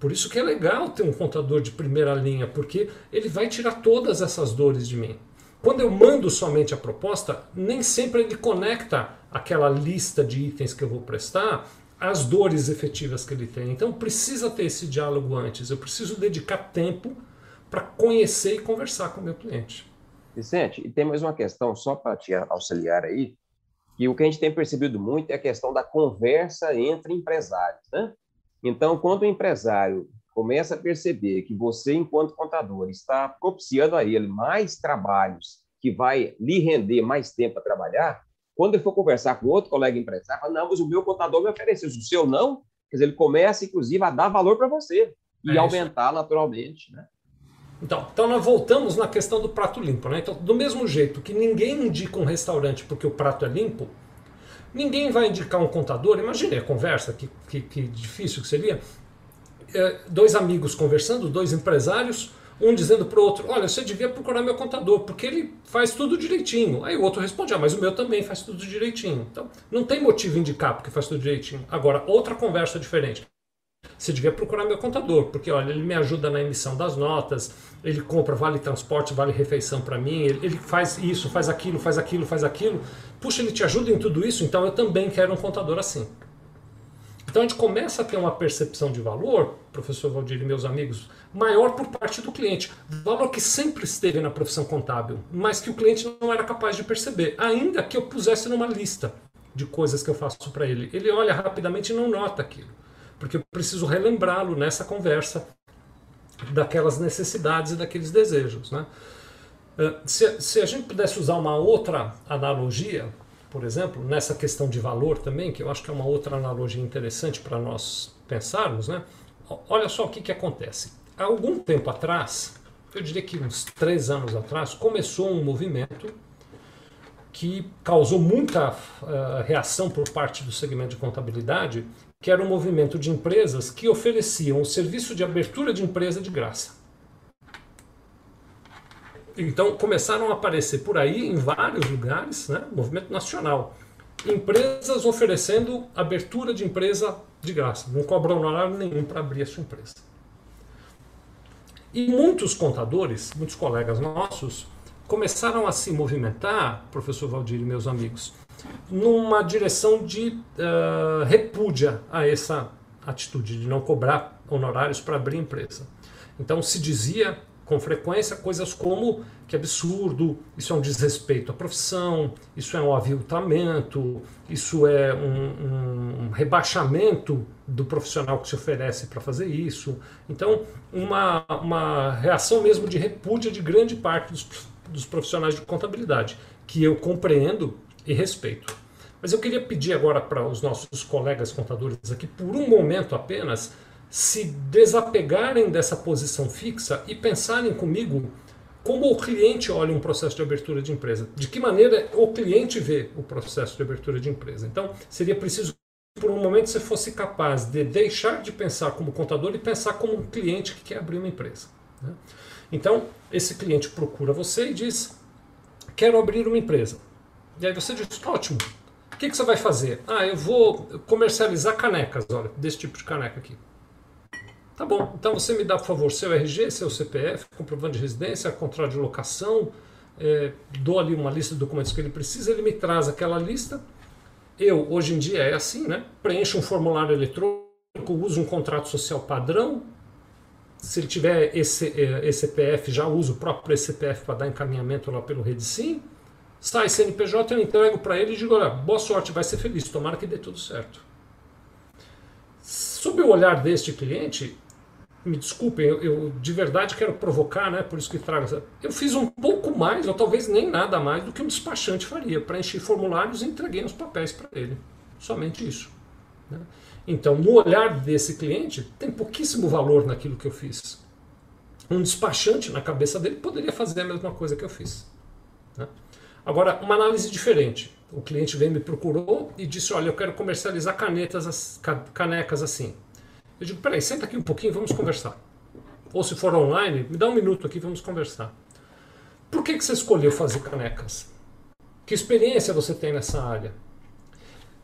[SPEAKER 2] Por isso que é legal ter um contador de primeira linha, porque ele vai tirar todas essas dores de mim. Quando eu mando somente a proposta, nem sempre ele conecta aquela lista de itens que eu vou prestar às dores efetivas que ele tem. Então precisa ter esse diálogo antes. Eu preciso dedicar tempo para conhecer e conversar com o meu cliente.
[SPEAKER 1] Vicente, e tem mais uma questão só para te auxiliar aí, que o que a gente tem percebido muito é a questão da conversa entre empresários, né? Então, quando o empresário começa a perceber que você, enquanto contador, está propiciando a ele mais trabalhos que vai lhe render mais tempo a trabalhar, quando ele for conversar com outro colega empresário, fala, não, mas o meu contador me ofereceu, o seu não, quer dizer, ele começa, inclusive, a dar valor para você e é aumentar naturalmente, né?
[SPEAKER 2] Então, então, nós voltamos na questão do prato limpo. Né? Então, do mesmo jeito que ninguém indica um restaurante porque o prato é limpo, Ninguém vai indicar um contador. Imagine a conversa, que, que, que difícil que seria. É, dois amigos conversando, dois empresários, um dizendo para o outro: Olha, você devia procurar meu contador, porque ele faz tudo direitinho. Aí o outro responde: Ah, mas o meu também faz tudo direitinho. Então, não tem motivo indicar porque faz tudo direitinho. Agora, outra conversa diferente. Você devia procurar meu contador, porque olha, ele me ajuda na emissão das notas, ele compra vale transporte, vale refeição para mim, ele, ele, faz isso, faz aquilo, faz aquilo, faz aquilo. Puxa, ele te ajuda em tudo isso, então eu também quero um contador assim. Então a gente começa a ter uma percepção de valor, professor Valdir e meus amigos, maior por parte do cliente. Valor que sempre esteve na profissão contábil, mas que o cliente não era capaz de perceber, ainda que eu pusesse numa lista de coisas que eu faço para ele. Ele olha rapidamente e não nota aquilo porque eu preciso relembrá-lo nessa conversa daquelas necessidades e daqueles desejos. Né? Eh, se, se a gente pudesse usar uma outra analogia, por exemplo, nessa questão de valor também, que eu acho que é uma outra analogia interessante para nós pensarmos, né? olha só o que, que acontece. Há algum tempo atrás, eu diria que uns três anos atrás, começou um movimento que causou muita uh, reação por parte do segmento de contabilidade, que era um movimento de empresas que ofereciam o serviço de abertura de empresa de graça. Então começaram a aparecer por aí, em vários lugares, né, movimento nacional, empresas oferecendo abertura de empresa de graça, não cobram horário nenhum para abrir a sua empresa. E muitos contadores, muitos colegas nossos, começaram a se movimentar, professor Valdir e meus amigos, numa direção de uh, repúdia a essa atitude de não cobrar honorários para abrir empresa. Então se dizia com frequência coisas como que absurdo, isso é um desrespeito à profissão, isso é um aviltamento, isso é um, um rebaixamento do profissional que se oferece para fazer isso. Então, uma, uma reação mesmo de repúdia de grande parte dos, dos profissionais de contabilidade, que eu compreendo e respeito. Mas eu queria pedir agora para os nossos colegas contadores aqui, por um momento apenas, se desapegarem dessa posição fixa e pensarem comigo como o cliente olha um processo de abertura de empresa. De que maneira o cliente vê o processo de abertura de empresa. Então, seria preciso por um momento você fosse capaz de deixar de pensar como contador e pensar como um cliente que quer abrir uma empresa. Né? Então, esse cliente procura você e diz: Quero abrir uma empresa. E aí você diz, ótimo, o que, que você vai fazer? Ah, eu vou comercializar canecas, olha, desse tipo de caneca aqui. Tá bom, então você me dá, por favor, seu RG, seu CPF, comprovante de residência, contrato de locação, é, dou ali uma lista de documentos que ele precisa, ele me traz aquela lista. Eu, hoje em dia é assim, né? Preencho um formulário eletrônico, uso um contrato social padrão, se ele tiver esse ECPF, já usa o próprio ECPF para dar encaminhamento lá pelo Sim. Sai CNPJ, eu entrego para ele e digo: olha, boa sorte, vai ser feliz, tomara que dê tudo certo. Sob o olhar deste cliente, me desculpem, eu, eu, de verdade quero provocar, né? Por isso que trago. Eu fiz um pouco mais, ou talvez nem nada mais, do que um despachante faria. Preenchi formulários e entreguei os papéis para ele. Somente isso. Né? Então, no olhar desse cliente, tem pouquíssimo valor naquilo que eu fiz. Um despachante, na cabeça dele, poderia fazer a mesma coisa que eu fiz. Né? Agora, uma análise diferente. O cliente veio me procurou e disse: Olha, eu quero comercializar canetas, canecas assim. Eu digo: Peraí, senta aqui um pouquinho, vamos conversar. Ou se for online, me dá um minuto aqui, vamos conversar. Por que, que você escolheu fazer canecas? Que experiência você tem nessa área?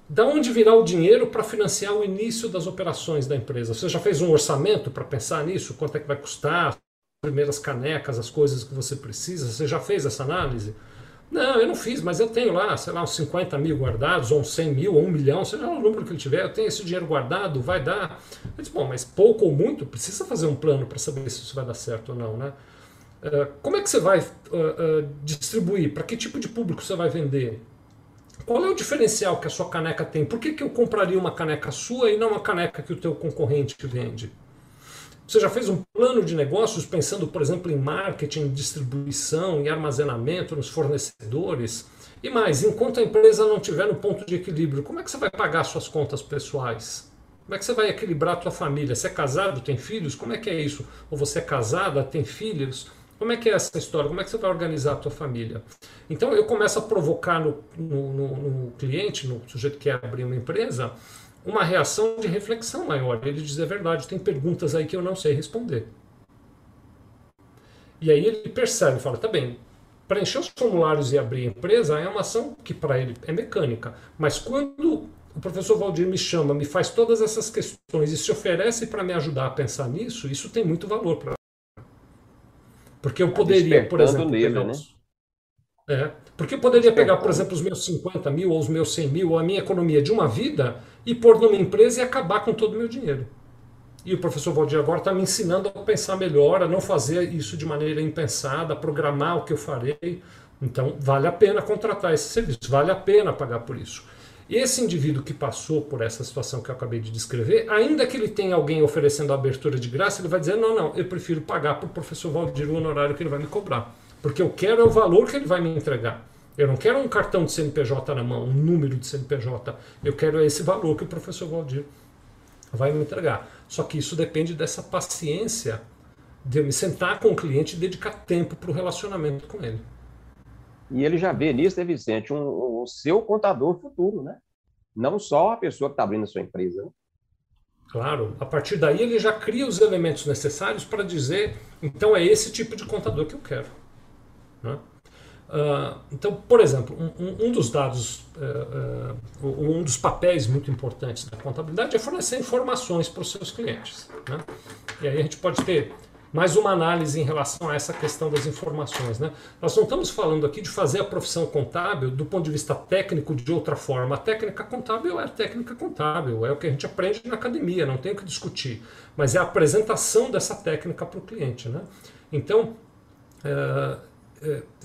[SPEAKER 2] Da onde virá o dinheiro para financiar o início das operações da empresa? Você já fez um orçamento para pensar nisso? Quanto é que vai custar? As primeiras canecas, as coisas que você precisa? Você já fez essa análise? Não, eu não fiz, mas eu tenho lá, sei lá, uns 50 mil guardados, ou uns 100 mil, ou um milhão, seja lá o número que ele tiver, eu tenho esse dinheiro guardado, vai dar. Eu disse, bom, mas pouco ou muito, precisa fazer um plano para saber se isso vai dar certo ou não, né? Uh, como é que você vai uh, uh, distribuir? Para que tipo de público você vai vender? Qual é o diferencial que a sua caneca tem? Por que, que eu compraria uma caneca sua e não uma caneca que o teu concorrente vende? Você já fez um plano de negócios pensando, por exemplo, em marketing, distribuição e armazenamento nos fornecedores? E mais, enquanto a empresa não tiver no ponto de equilíbrio, como é que você vai pagar suas contas pessoais? Como é que você vai equilibrar a tua família? Você é casado, tem filhos? Como é que é isso? Ou você é casada, tem filhos? Como é que é essa história? Como é que você vai organizar a tua família? Então eu começo a provocar no, no, no, no cliente, no sujeito que quer abrir uma empresa, uma reação de reflexão maior. Ele diz: é verdade, tem perguntas aí que eu não sei responder. E aí ele percebe, fala: tá bem, preencher os formulários e abrir a empresa é uma ação que para ele é mecânica. Mas quando o professor Valdir me chama, me faz todas essas questões e se oferece para me ajudar a pensar nisso, isso tem muito valor para porque eu tá poderia, por exemplo, nele, pegar né? os... é, porque eu poderia pegar, por exemplo, os meus 50 mil ou os meus 100 mil ou a minha economia de uma vida e pôr numa empresa e acabar com todo o meu dinheiro. E o professor Valdir agora está me ensinando a pensar melhor, a não fazer isso de maneira impensada, a programar o que eu farei. Então, vale a pena contratar esse serviço, vale a pena pagar por isso. Esse indivíduo que passou por essa situação que eu acabei de descrever, ainda que ele tenha alguém oferecendo a abertura de graça, ele vai dizer: não, não, eu prefiro pagar para o professor Valdir o honorário que ele vai me cobrar. Porque eu quero é o valor que ele vai me entregar. Eu não quero um cartão de CNPJ na mão, um número de CNPJ. Eu quero esse valor que o professor Valdir vai me entregar. Só que isso depende dessa paciência de eu me sentar com o cliente e dedicar tempo para o relacionamento com ele.
[SPEAKER 1] E ele já vê nisso, né, Vicente, um, um seu contador futuro, né? Não só a pessoa que está abrindo a sua empresa. Né?
[SPEAKER 2] Claro, a partir daí ele já cria os elementos necessários para dizer, então é esse tipo de contador que eu quero. Né? Uh, então, por exemplo, um, um dos dados, uh, uh, um dos papéis muito importantes da contabilidade é fornecer informações para os seus clientes. Né? E aí a gente pode ter mais uma análise em relação a essa questão das informações. Né? Nós não estamos falando aqui de fazer a profissão contábil do ponto de vista técnico de outra forma. A técnica contábil é a técnica contábil, é o que a gente aprende na academia, não tem o que discutir. Mas é a apresentação dessa técnica para o cliente. Né? Então, é,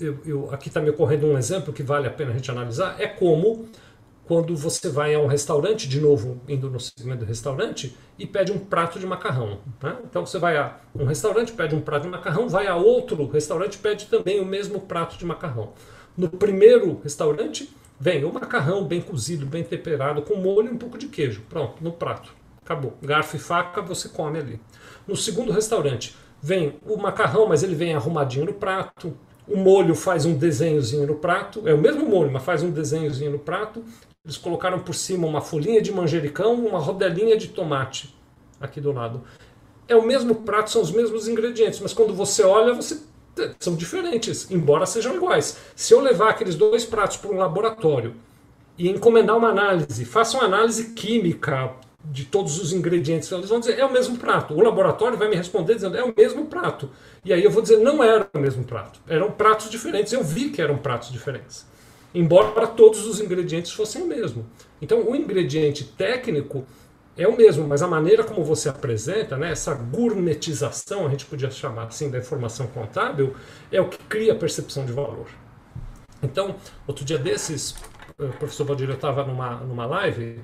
[SPEAKER 2] eu, eu, aqui está me ocorrendo um exemplo que vale a pena a gente analisar, é como quando você vai a um restaurante, de novo indo no segmento do restaurante, e pede um prato de macarrão. Né? Então você vai a um restaurante, pede um prato de macarrão, vai a outro restaurante, pede também o mesmo prato de macarrão. No primeiro restaurante, vem o macarrão bem cozido, bem temperado, com molho e um pouco de queijo. Pronto, no prato. Acabou. Garfo e faca, você come ali. No segundo restaurante, vem o macarrão, mas ele vem arrumadinho no prato, o molho faz um desenhozinho no prato, é o mesmo molho, mas faz um desenhozinho no prato. Eles colocaram por cima uma folhinha de manjericão, uma rodelinha de tomate aqui do lado. É o mesmo prato, são os mesmos ingredientes, mas quando você olha, você são diferentes, embora sejam iguais. Se eu levar aqueles dois pratos para um laboratório e encomendar uma análise, faça uma análise química de todos os ingredientes, eles vão dizer é o mesmo prato. O laboratório vai me responder dizendo é o mesmo prato. E aí eu vou dizer não era o mesmo prato. Eram pratos diferentes. Eu vi que eram pratos diferentes embora todos os ingredientes fossem o mesmo. Então, o ingrediente técnico é o mesmo, mas a maneira como você apresenta, né, essa gourmetização, a gente podia chamar assim, da informação contábil, é o que cria a percepção de valor. Então, outro dia desses, o professor Valdir, estava numa, numa live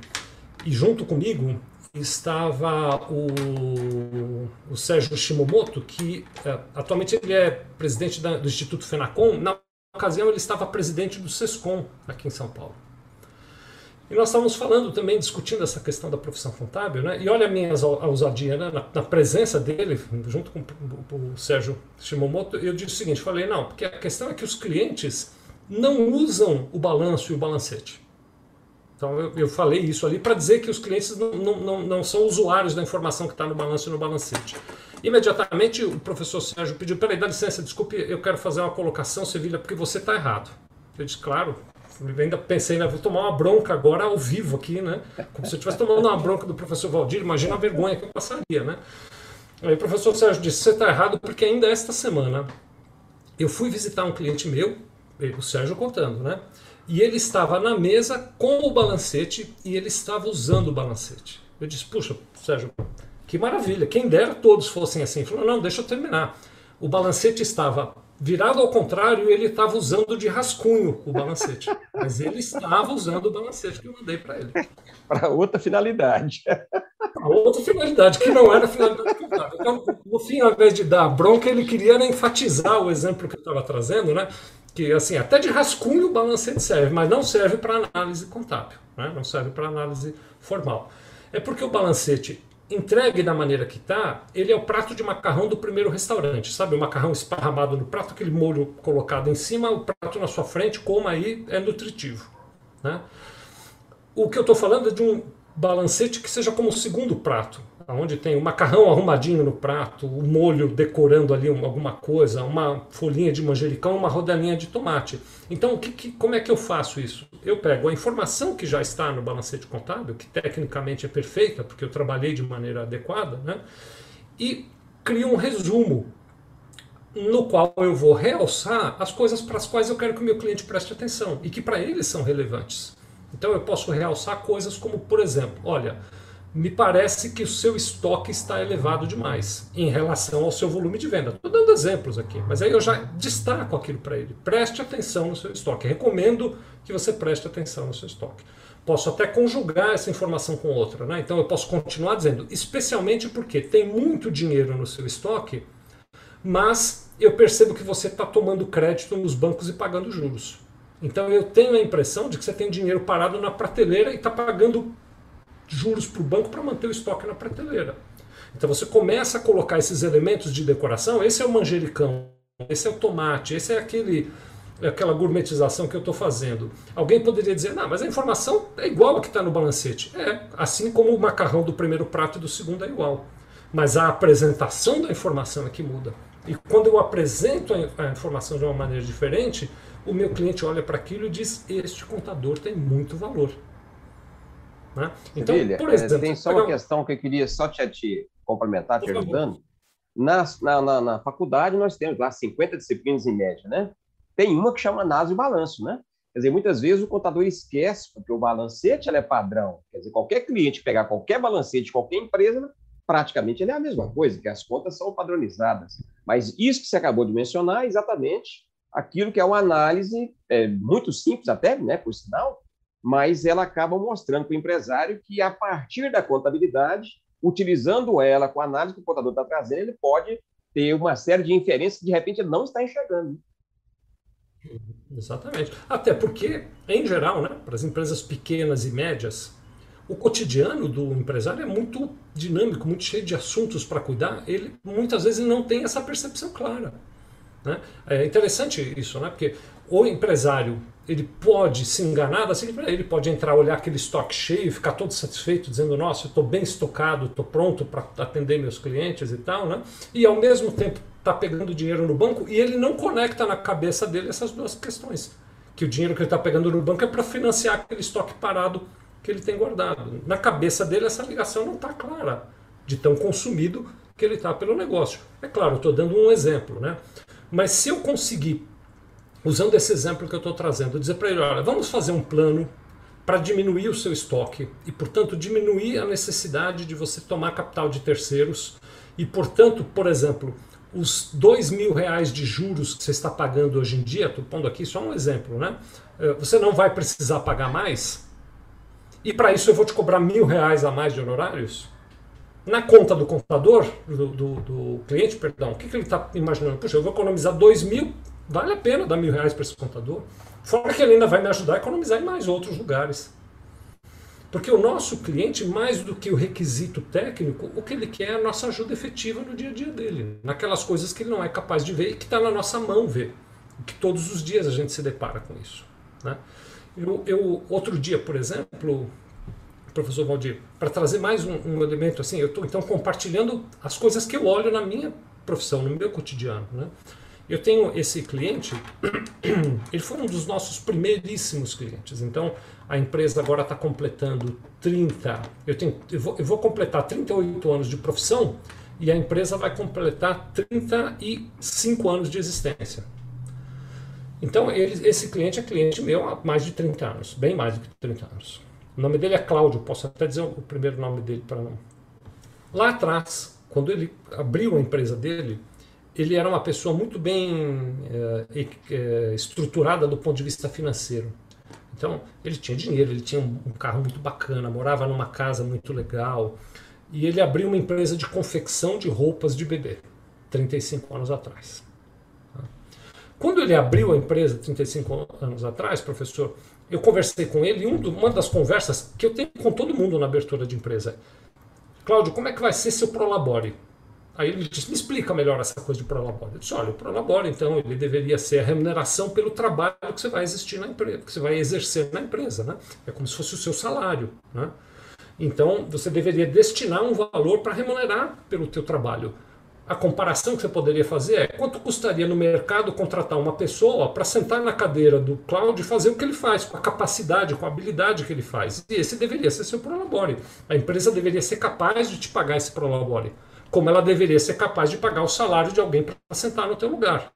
[SPEAKER 2] e junto comigo estava o, o Sérgio Shimomoto, que é, atualmente ele é presidente da, do Instituto Fenacom. Na ocasião, ele estava presidente do SESCOM aqui em São Paulo. E nós estávamos falando também, discutindo essa questão da profissão contábil, né? E olha a minha ousadia, né? na, na, presença dele, junto com o, o Sérgio Shimomoto, eu disse o seguinte: falei, não, porque a questão é que os clientes não usam o balanço e o balancete. Então eu, eu falei isso ali para dizer que os clientes não, não, não, são usuários da informação que está no balanço e no balancete. Imediatamente o professor Sérgio pediu, peraí, dá licença, desculpe, eu quero fazer uma colocação, Sevilha, porque você está errado. Eu disse, claro, eu ainda pensei, né, vou tomar uma bronca agora ao vivo aqui, né? Como se eu estivesse tomando uma bronca do professor Valdir, imagina a vergonha que eu passaria, né? Aí o professor Sérgio disse, você está errado porque ainda esta semana eu fui visitar um cliente meu, o Sérgio contando, né? E ele estava na mesa com o balancete e ele estava usando o balancete. Eu disse, puxa, Sérgio, que maravilha, quem dera todos fossem assim. Ele falou, não, deixa eu terminar. O balancete estava virado ao contrário e ele estava usando de rascunho o balancete. Mas ele estava usando o balancete que eu mandei para ele.
[SPEAKER 1] Para outra finalidade.
[SPEAKER 2] Para outra finalidade, que não era a finalidade contábil. Então, no fim, ao invés de dar bronca, ele queria enfatizar o exemplo que eu estava trazendo, né? Que assim até de rascunho o balancete serve, mas não serve para análise contábil, né? não serve para análise formal. É porque o balancete entregue da maneira que está, ele é o prato de macarrão do primeiro restaurante, sabe? O macarrão esparramado no prato, aquele molho colocado em cima, o prato na sua frente, coma aí, é nutritivo. Né? O que eu estou falando é de um balancete que seja como o segundo prato, onde tem o macarrão arrumadinho no prato, o molho decorando ali alguma coisa, uma folhinha de manjericão, uma rodelinha de tomate. Então, que, que, como é que eu faço isso? Eu pego a informação que já está no balancete contábil, que tecnicamente é perfeita, porque eu trabalhei de maneira adequada, né? e crio um resumo no qual eu vou realçar as coisas para as quais eu quero que o meu cliente preste atenção e que para eles são relevantes. Então eu posso realçar coisas como, por exemplo, olha, me parece que o seu estoque está elevado demais em relação ao seu volume de venda. Estou dando exemplos aqui, mas aí eu já destaco aquilo para ele. Preste atenção no seu estoque. Recomendo que você preste atenção no seu estoque. Posso até conjugar essa informação com outra, né? Então eu posso continuar dizendo, especialmente porque tem muito dinheiro no seu estoque, mas eu percebo que você está tomando crédito nos bancos e pagando juros. Então eu tenho a impressão de que você tem dinheiro parado na prateleira e está pagando juros para o banco para manter o estoque na prateleira. Então você começa a colocar esses elementos de decoração. Esse é o manjericão, esse é o tomate, esse é aquele aquela gourmetização que eu estou fazendo. Alguém poderia dizer, não, mas a informação é igual a que está no balancete. É, assim como o macarrão do primeiro prato e do segundo é igual. Mas a apresentação da informação é que muda. E quando eu apresento a informação de uma maneira diferente, o meu cliente olha para aquilo e diz: Este contador tem muito valor.
[SPEAKER 1] Né? Então, por é, exemplo, tem só uma questão que eu queria só te, te complementar, te ajudando. Na, na, na, faculdade, nós temos lá 50 disciplinas em média, né? Tem uma que chama análise e balanço, né? Quer dizer, muitas vezes o contador esquece, porque o balancete é padrão. Quer dizer, qualquer cliente pegar qualquer balancete de qualquer empresa, praticamente ele é a mesma coisa, que as contas são padronizadas. Mas isso que você acabou de mencionar é exatamente aquilo que é uma análise é, muito simples até, né, por sinal, mas ela acaba mostrando para o empresário que, a partir da contabilidade, utilizando ela com a análise que o contador está trazendo, ele pode ter uma série de inferências que, de repente, não está enxergando.
[SPEAKER 2] Exatamente. Até porque, em geral, né, para as empresas pequenas e médias, o cotidiano do empresário é muito dinâmico, muito cheio de assuntos para cuidar. Ele muitas vezes não tem essa percepção clara. Né? É interessante isso, né? porque o empresário ele pode se enganar seguinte ele pode entrar, olhar aquele estoque cheio, ficar todo satisfeito, dizendo, nossa, eu estou bem estocado, estou pronto para atender meus clientes e tal, né? E ao mesmo tempo está pegando dinheiro no banco e ele não conecta na cabeça dele essas duas questões. Que o dinheiro que ele está pegando no banco é para financiar aquele estoque parado que ele tem guardado. Na cabeça dele essa ligação não está clara, de tão consumido que ele está pelo negócio. É claro, estou dando um exemplo, né? Mas se eu conseguir usando esse exemplo que eu estou trazendo, dizer para ele: olha, vamos fazer um plano para diminuir o seu estoque e, portanto, diminuir a necessidade de você tomar capital de terceiros e, portanto, por exemplo, os dois mil reais de juros que você está pagando hoje em dia, estou pondo aqui só um exemplo, né? Eh, você não vai precisar pagar mais e para isso eu vou te cobrar mil reais a mais de honorários? Na conta do contador, do, do, do cliente, perdão, o que, que ele está imaginando? Puxa, eu vou economizar dois mil, vale a pena dar mil reais para esse contador. Fora que ele ainda vai me ajudar a economizar em mais outros lugares. Porque o nosso cliente, mais do que o requisito técnico, o que ele quer é a nossa ajuda efetiva no dia a dia dele, naquelas coisas que ele não é capaz de ver e que está na nossa mão ver. Que todos os dias a gente se depara com isso. Né? Eu, eu, outro dia, por exemplo, professor Valdir, para trazer mais um, um, elemento assim, eu estou então compartilhando as coisas que eu olho na minha profissão, no meu cotidiano. Né? Eu tenho esse cliente, ele foi um dos nossos primeiríssimos clientes. Então, a empresa agora está completando 30, eu, tenho, eu, vou, eu vou completar 38 anos de profissão e a empresa vai completar 35 anos de existência. Então, ele, esse cliente é cliente meu há mais de 30 anos, bem mais do que 30 anos. O nome dele é Cláudio, posso até dizer o primeiro nome dele para não. Lá atrás, quando ele abriu a empresa dele, ele era uma pessoa muito bem é, estruturada do ponto de vista financeiro. Então, ele tinha dinheiro, ele tinha um, carro muito bacana, morava numa casa muito legal. E ele abriu uma empresa de confecção de roupas de bebê, 35 anos atrás. Quando ele abriu a empresa 35 anos atrás, professor, eu conversei com ele e uma das conversas que eu tenho com todo mundo na abertura de empresa é, Cláudio, como é que vai ser seu Prolabore? Aí ele disse, me explica melhor essa coisa de prolabore. Eu disse, olha, o prolabore, então, ele deveria ser a remuneração pelo trabalho que você vai existir na empresa, que você vai exercer na empresa, né? É como se fosse o seu salário, né? Então, você deveria destinar um valor para remunerar pelo teu trabalho. A comparação que você poderia fazer é quanto custaria no mercado contratar uma pessoa para sentar na cadeira do cloud e fazer o que ele faz, com a capacidade, com a habilidade que ele faz. E esse deveria ser seu prolabore. A empresa deveria ser capaz de te pagar esse prolabore como ela deveria ser capaz de pagar o salário de alguém para sentar no teu lugar.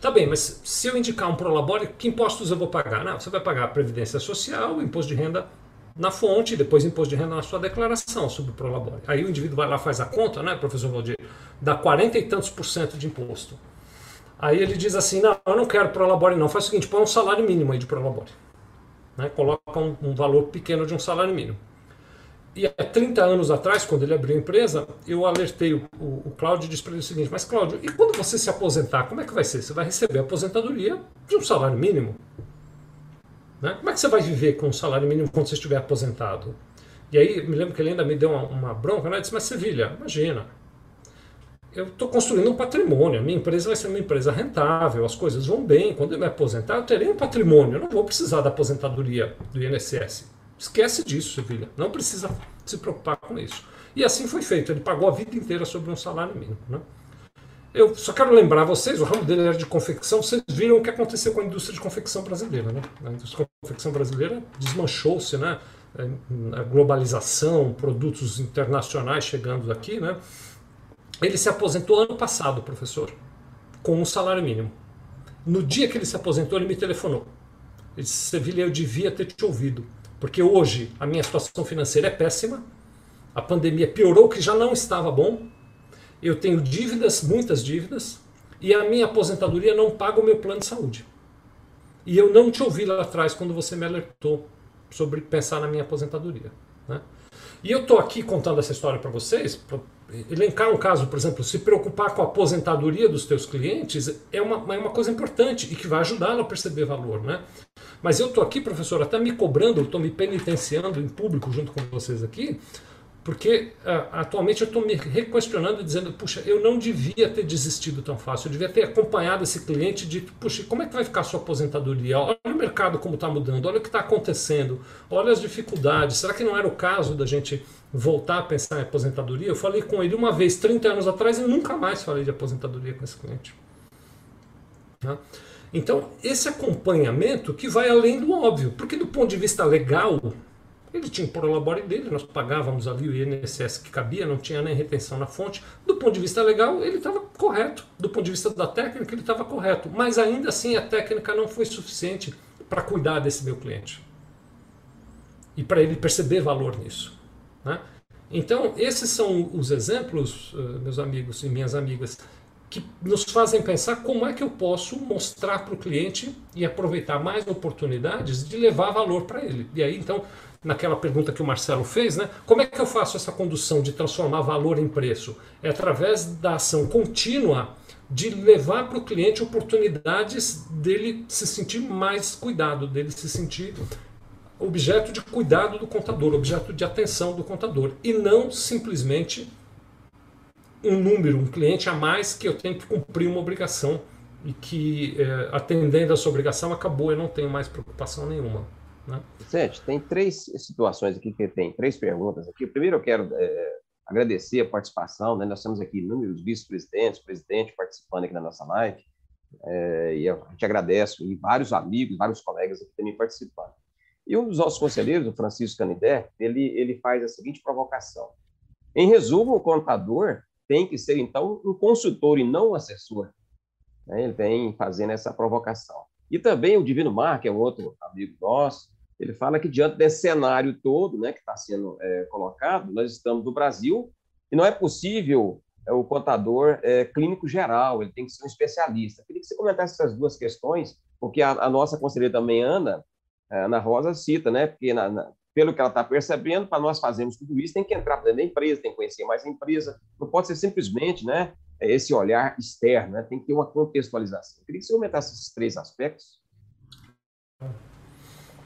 [SPEAKER 2] Tá bem, mas se eu indicar um prolabore, que impostos eu vou pagar? Não, você vai pagar a previdência social, imposto de renda na fonte, depois imposto de renda na sua declaração sobre o prolabore. Aí o indivíduo vai lá faz a conta, né, professor Valdir? Dá 40 e tantos por cento de imposto. Aí ele diz assim, não, eu não quero prolabore não, faz o seguinte, põe um salário mínimo aí de prolabore. Né, coloca um, um valor pequeno de um salário mínimo. E há 30 anos atrás, quando ele abriu a empresa, eu alertei o, o, o Cláudio e disse para ele o seguinte: Mas Cláudio, e quando você se aposentar, como é que vai ser? Você vai receber a aposentadoria de um salário mínimo? Né? Como é que você vai viver com um salário mínimo quando você estiver aposentado? E aí, me lembro que ele ainda me deu uma, uma bronca, né? Ele disse: Mas Sevilha, imagina, eu estou construindo um patrimônio, a minha empresa vai ser uma empresa rentável, as coisas vão bem. Quando eu me aposentar, eu terei um patrimônio, eu não vou precisar da aposentadoria do INSS. Esquece disso, Sevilha. Não precisa se preocupar com isso. E assim foi feito. Ele pagou a vida inteira sobre um salário mínimo. Né? Eu só quero lembrar vocês, o ramo dele era de confecção, vocês viram o que aconteceu com a indústria de confecção brasileira. Né? A indústria de confecção brasileira desmanchou-se, né? a globalização, produtos internacionais chegando aqui. Né? Ele se aposentou ano passado, professor, com um salário mínimo. No dia que ele se aposentou, ele me telefonou. Ele disse, Sevilha, eu devia ter te ouvido. Porque hoje a minha situação financeira é péssima, a pandemia piorou que já não estava bom, eu tenho dívidas, muitas dívidas, e a minha aposentadoria não paga o meu plano de saúde. E eu não te ouvi lá atrás quando você me alertou sobre pensar na minha aposentadoria. Né? E eu estou aqui contando essa história para vocês, para elencar um caso, por exemplo, se preocupar com a aposentadoria dos teus clientes é uma, é uma coisa importante e que vai ajudá-lo a perceber valor. Né? Mas eu estou aqui, professor, até me cobrando, estou me penitenciando em público junto com vocês aqui, porque uh, atualmente eu estou me requestionando e dizendo, puxa, eu não devia ter desistido tão fácil, eu devia ter acompanhado esse cliente de, puxa, como é que vai ficar a sua aposentadoria? Olha o mercado como está mudando, olha o que está acontecendo, olha as dificuldades. Será que não era o caso da gente voltar a pensar em aposentadoria? Eu falei com ele uma vez, 30 anos atrás, e nunca mais falei de aposentadoria com esse cliente. Né? Então, esse acompanhamento que vai além do óbvio, porque do ponto de vista legal, ele tinha o prolabore dele, nós pagávamos ali o INSS que cabia, não tinha nem retenção na fonte. Do ponto de vista legal, ele estava correto. Do ponto de vista da técnica, ele estava correto. Mas ainda assim, a técnica não foi suficiente para cuidar desse meu cliente. e para ele perceber valor nisso. Né? Então, esses são os exemplos, eh, meus amigos e minhas amigas, que nos fazem pensar como é que eu posso mostrar para o cliente e aproveitar mais oportunidades de levar valor para ele. E aí, então, naquela pergunta que o Marcelo fez, né? Como é que eu faço essa condução de transformar valor em preço? É através da ação contínua de levar para o cliente oportunidades dele se sentir mais cuidado, dele se sentir objeto de cuidado do contador, objeto de atenção do contador, e não simplesmente um número, um cliente a mais que eu tenho que cumprir uma obrigação e que é, atendendo essa obrigação acabou, eu não tenho mais preocupação nenhuma. Né?
[SPEAKER 1] Tem três situações aqui que tem três perguntas aqui. Primeiro eu quero é, agradecer a participação, né? nós temos aqui inúmeros vice-presidentes, presidente participando aqui na nossa live, é, e a gente agradece, e vários amigos, vários colegas aqui também participando. E um dos nossos conselheiros, o Francisco Canidé, ele, ele faz a seguinte provocação. Em resumo, o contador tem que ser, então, um consultor e não um assessor. Né? Ele vem fazendo essa provocação. E também o Divino Mar, que é outro amigo nosso, ele fala que diante desse cenário todo né, que está sendo é, colocado, nós estamos no Brasil e não é possível é, o contador é, clínico geral, ele tem que ser um especialista. Eu queria que você comentasse essas duas questões, porque a, a nossa conselheira também, Ana, é, Ana Rosa, cita, né, porque na, na, pelo que ela está percebendo, para nós fazermos tudo isso, tem que entrar dentro da empresa, tem que conhecer mais a empresa, não pode ser simplesmente né, esse olhar externo, né, tem que ter uma contextualização. Eu queria que você comentasse esses três aspectos.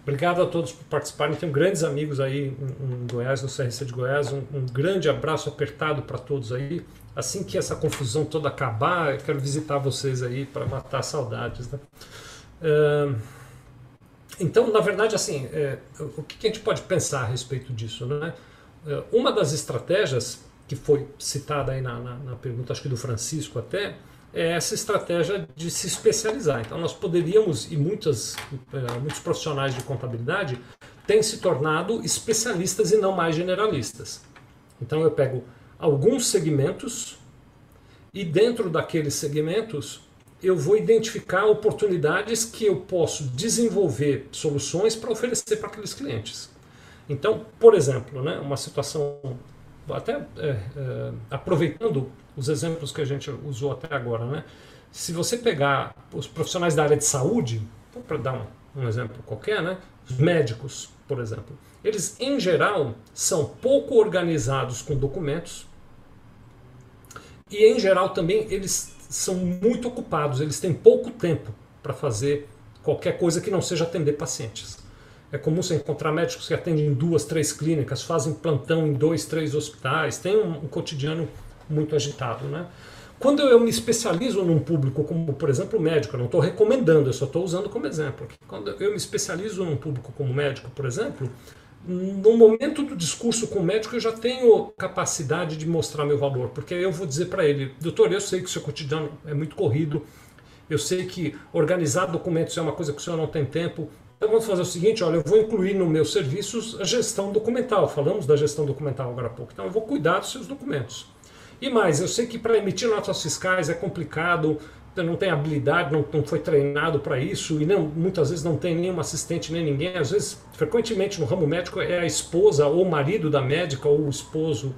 [SPEAKER 2] Obrigado a todos por participarem. Tenho grandes amigos aí em Goiás, no CRC de Goiás. Um, um grande abraço apertado para todos aí. Assim que essa confusão toda acabar, eu quero visitar vocês aí para matar saudades. Né? Uh, então, na verdade, assim, é, o que a gente pode pensar a respeito disso? Né? Uma das estratégias que foi citada aí na, na, na pergunta, acho que do Francisco até, é essa estratégia de se especializar. Então, nós poderíamos, e muitas, é, muitos profissionais de contabilidade têm se tornado especialistas e não mais generalistas. Então, eu pego alguns segmentos e, dentro daqueles segmentos, eu vou identificar oportunidades que eu posso desenvolver soluções para oferecer para aqueles clientes. Então, por exemplo, né, uma situação, até é, é, aproveitando os exemplos que a gente usou até agora, né? Se você pegar os profissionais da área de saúde, então, para dar um, um exemplo qualquer, né? Os médicos, por exemplo, eles em geral são pouco organizados com documentos e em geral também eles são muito ocupados, eles têm pouco tempo para fazer qualquer coisa que não seja atender pacientes. É comum você encontrar médicos que atendem em duas, três clínicas, fazem plantão em dois, três hospitais, tem um, um cotidiano muito agitado. Né? Quando eu me especializo num público, como por exemplo médico, eu não estou recomendando, eu só estou usando como exemplo. Quando eu me especializo num público como médico, por exemplo, no momento do discurso com o médico eu já tenho capacidade de mostrar meu valor, porque eu vou dizer para ele, doutor, eu sei que o seu cotidiano é muito corrido, eu sei que organizar documentos é uma coisa que o senhor não tem tempo, então vamos fazer o seguinte, olha, eu vou incluir no meus serviços a gestão documental, falamos da gestão documental agora há pouco, então eu vou cuidar dos seus documentos. E mais, eu sei que para emitir notas fiscais é complicado, não tem habilidade, não, não foi treinado para isso e não, muitas vezes não tem nenhum assistente nem ninguém. Às vezes, frequentemente no ramo médico é a esposa ou o marido da médica ou o esposo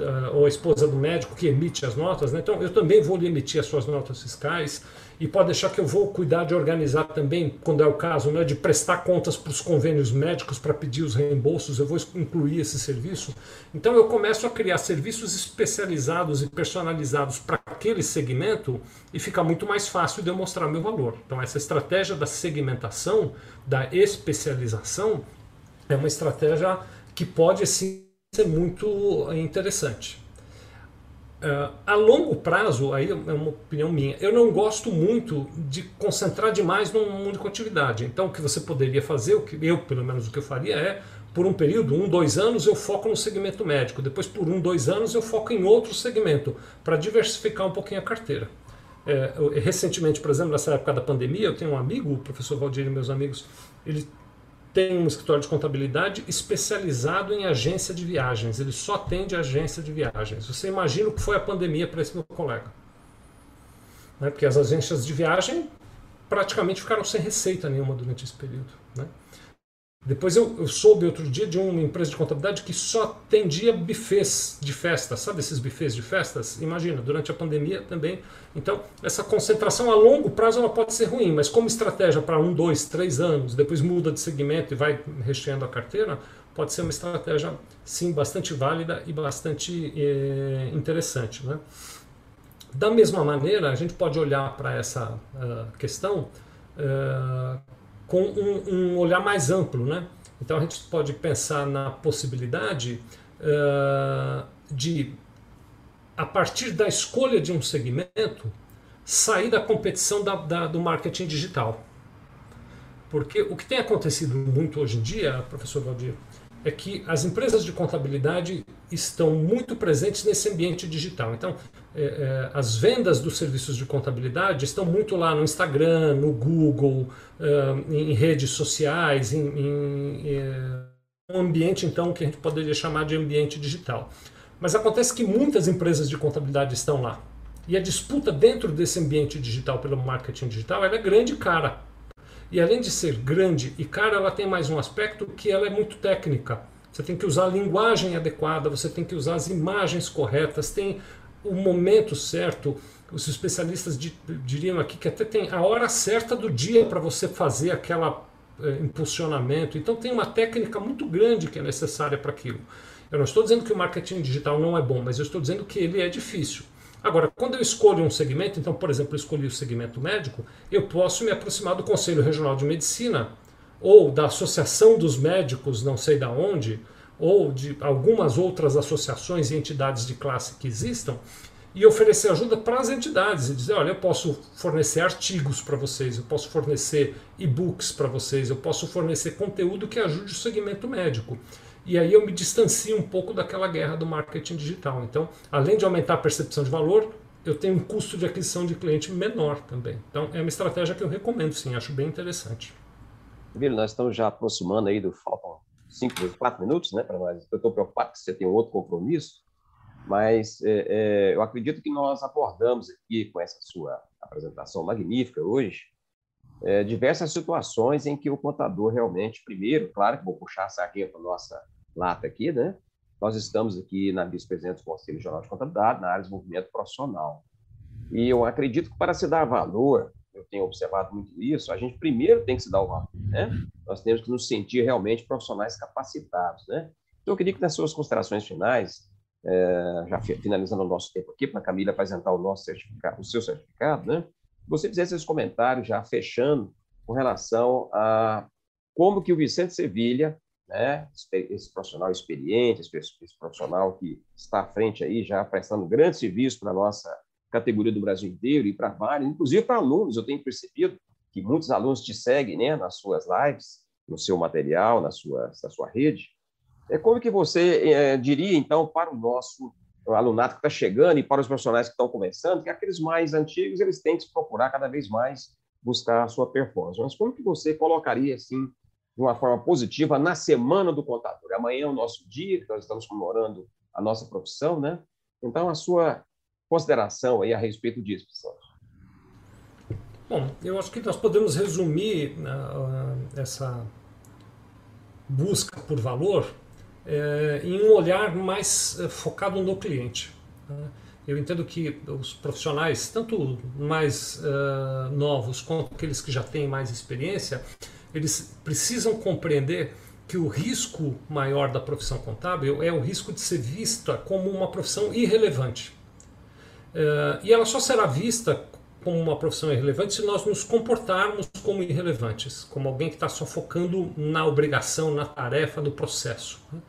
[SPEAKER 2] uh, ou a esposa do médico que emite as notas. Né? Então, eu também vou lhe emitir as suas notas fiscais e pode deixar que eu vou cuidar de organizar também, quando é o caso, né, de prestar contas para os convênios médicos para pedir os reembolsos, eu vou incluir esse serviço. Então eu começo a criar serviços especializados e personalizados para aquele segmento e fica muito mais fácil de eu mostrar meu valor. Então essa estratégia da segmentação, da especialização, é uma estratégia que pode sim ser muito interessante. Uh, a longo prazo, aí é uma opinião minha, eu não gosto muito de concentrar demais numa única atividade. Então, o que você poderia fazer, o que eu, pelo menos, o que eu faria é, por um período, um, dois anos, eu foco no segmento médico. Depois, por um, dois anos, eu foco em outro segmento, para diversificar um pouquinho a carteira. É, eu, recentemente, por exemplo, nessa época da pandemia, eu tenho um amigo, o professor Valdir e meus amigos, ele tem um escritório de contabilidade especializado em agência de viagens. Ele só atende agência de viagens. Você imagina o que foi a pandemia para esse meu colega. Né? Porque as agências de viagem praticamente ficaram sem receita nenhuma durante esse período. Né? Depois eu, eu, soube outro dia de uma empresa de contabilidade que só tendia bufês de festas, sabe esses bufês de festas? Imagina, durante a pandemia também. Então, essa concentração a longo prazo ela pode ser ruim, mas como estratégia para um, dois, três anos, depois muda de segmento e vai recheando a carteira, pode ser uma estratégia, sim, bastante válida e bastante eh, interessante. Né? Da mesma maneira, a gente pode olhar para essa uh, questão uh, com um, um, olhar mais amplo. Né? Então a gente pode pensar na possibilidade uh, de, a partir da escolha de um segmento, sair da competição da, da, do marketing digital. Porque o que tem acontecido muito hoje em dia, professor Valdir, é que as empresas de contabilidade estão muito presentes nesse ambiente digital. Então, é, é, as vendas dos serviços de contabilidade estão muito lá no Instagram, no Google, é, em redes sociais, em, em é, um ambiente então que a gente poderia chamar de ambiente digital. Mas acontece que muitas empresas de contabilidade estão lá. E a disputa dentro desse ambiente digital pelo marketing digital é grande e cara. E além de ser grande e cara, ela tem mais um aspecto que ela é muito técnica. Você tem que usar a linguagem adequada, você tem que usar as imagens corretas, tem o momento certo. Os especialistas diriam aqui que até tem a hora certa do dia para você fazer aquela eh, impulsionamento. Então tem uma técnica muito grande que é necessária para aquilo. Eu não estou dizendo que o marketing digital não é bom, mas eu estou dizendo que ele é difícil. Agora, quando eu escolho um segmento, então, por exemplo, eu escolhi o segmento médico, eu posso me aproximar do Conselho Regional de Medicina ou da Associação dos Médicos, não sei da onde, ou de algumas outras associações e entidades de classe que existam e oferecer ajuda para as entidades e dizer, olha, eu posso fornecer artigos para vocês, eu posso fornecer e-books para vocês, eu posso fornecer conteúdo que ajude o segmento médico. E aí eu me distancio um pouco daquela guerra do marketing digital. Então, além de aumentar a percepção de valor, eu tenho um custo de aquisição de cliente menor também. Então, é uma estratégia que eu recomendo, sim, acho bem interessante.
[SPEAKER 1] Vila, nós estamos já aproximando aí do faltam cinco, quatro minutos, né, para nós. Eu estou preocupado que você tem outro compromisso, mas é, é, eu acredito que nós abordamos aqui com essa sua apresentação magnífica hoje é, diversas situações em que o contador realmente, primeiro, claro que vou puxar a sardinha para nossa lata aqui, né? Nós estamos aqui na vice-presidência do Conselho Geral de Contabilidade, na área de desenvolvimento profissional. E eu acredito que para se dar valor, eu tenho observado muito isso, a gente primeiro tem que se dar o valor, né? Nós temos que nos sentir realmente profissionais capacitados, né? Então, eu queria que nas suas considerações finais, é, já finalizando o nosso tempo aqui, para a Camila apresentar o nosso certificado, o seu certificado, né? Você fizesse esses comentários já fechando com relação a como que o Vicente Sevilha né? Esse profissional experiente, esse profissional que está à frente aí já prestando grande serviço para nossa categoria do Brasil inteiro e para vários, inclusive para alunos. Eu tenho percebido que muitos alunos te seguem, né, nas suas lives, no seu material, na sua, na sua rede. É como que você é, diria então para o nosso alunato que está chegando e para os profissionais que estão começando, que aqueles mais antigos eles têm que se procurar cada vez mais buscar a sua performance. Mas como que você colocaria assim de uma forma positiva na semana do contador. Amanhã é o nosso dia, que nós estamos comemorando a nossa profissão, né? Então, a sua consideração aí a respeito disso, pessoal.
[SPEAKER 2] Bom, eu acho que nós podemos resumir uh, essa busca por valor uh, em um olhar mais uh, focado no cliente. Né? Eu entendo que os profissionais, tanto mais novos quanto aqueles que já têm mais experiência, eles precisam compreender que o risco maior da profissão contábil é o risco de ser vista como uma profissão irrelevante. Uh, e ela só será vista como uma profissão irrelevante se nós nos comportarmos como irrelevantes, como alguém que está só focando na obrigação, na tarefa do processo. Né?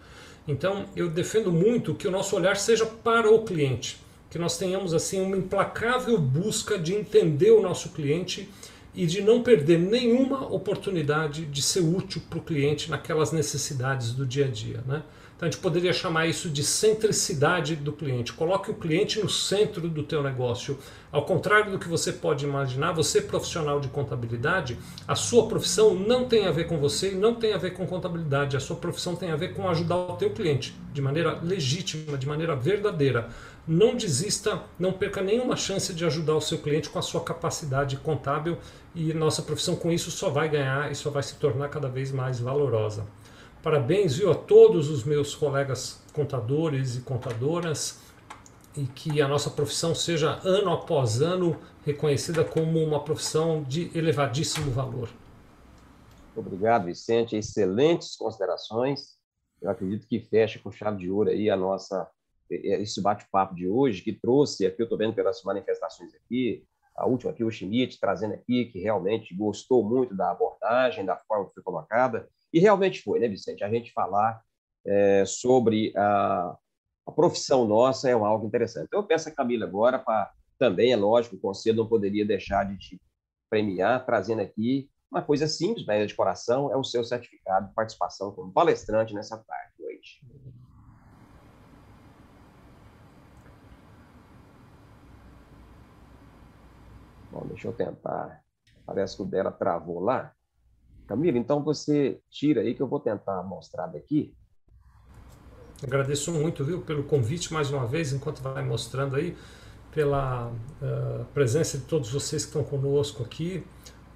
[SPEAKER 2] Então, eu defendo muito que o nosso olhar seja para o cliente, que nós tenhamos assim uma implacável busca de entender o nosso cliente e de não perder nenhuma oportunidade de ser útil para o cliente naquelas necessidades do dia a dia. Né? A gente poderia chamar isso de centricidade do cliente. Coloque o cliente no centro do teu negócio. Ao contrário do que você pode imaginar, você profissional de contabilidade, a sua profissão não tem a ver com você e não tem a ver com contabilidade. A sua profissão tem a ver com ajudar o teu cliente de maneira legítima, de maneira verdadeira. Não desista, não perca nenhuma chance de ajudar o seu cliente com a sua capacidade contábil e nossa profissão com isso só vai ganhar e só vai se tornar cada vez mais valorosa. Parabéns viu, a todos os meus colegas contadores e contadoras e que a nossa profissão seja ano após ano reconhecida como uma profissão de elevadíssimo valor.
[SPEAKER 1] Obrigado, Vicente. Excelentes considerações. Eu acredito que fecha com chave de ouro aí a nossa esse bate-papo de hoje que trouxe aqui, eu estou vendo pelas manifestações aqui, a última aqui, o Schmidt, trazendo aqui que realmente gostou muito da abordagem, da forma que foi colocada, e realmente foi, né, Vicente? A gente falar é, sobre a, a, profissão nossa é algo interessante. Então, eu peço a Camila agora para também, é lógico, o Conselho não poderia deixar de te premiar, trazendo aqui uma coisa simples, mas é de coração, é o seu certificado de participação como palestrante nessa tarde, noite. Bom, deixa eu tentar. Parece que o dela travou lá. Camila, então você tira aí que eu vou tentar mostrar daqui.
[SPEAKER 2] Agradeço muito, viu, pelo convite mais uma vez, enquanto vai mostrando aí, pela uh, presença de todos vocês que estão conosco aqui.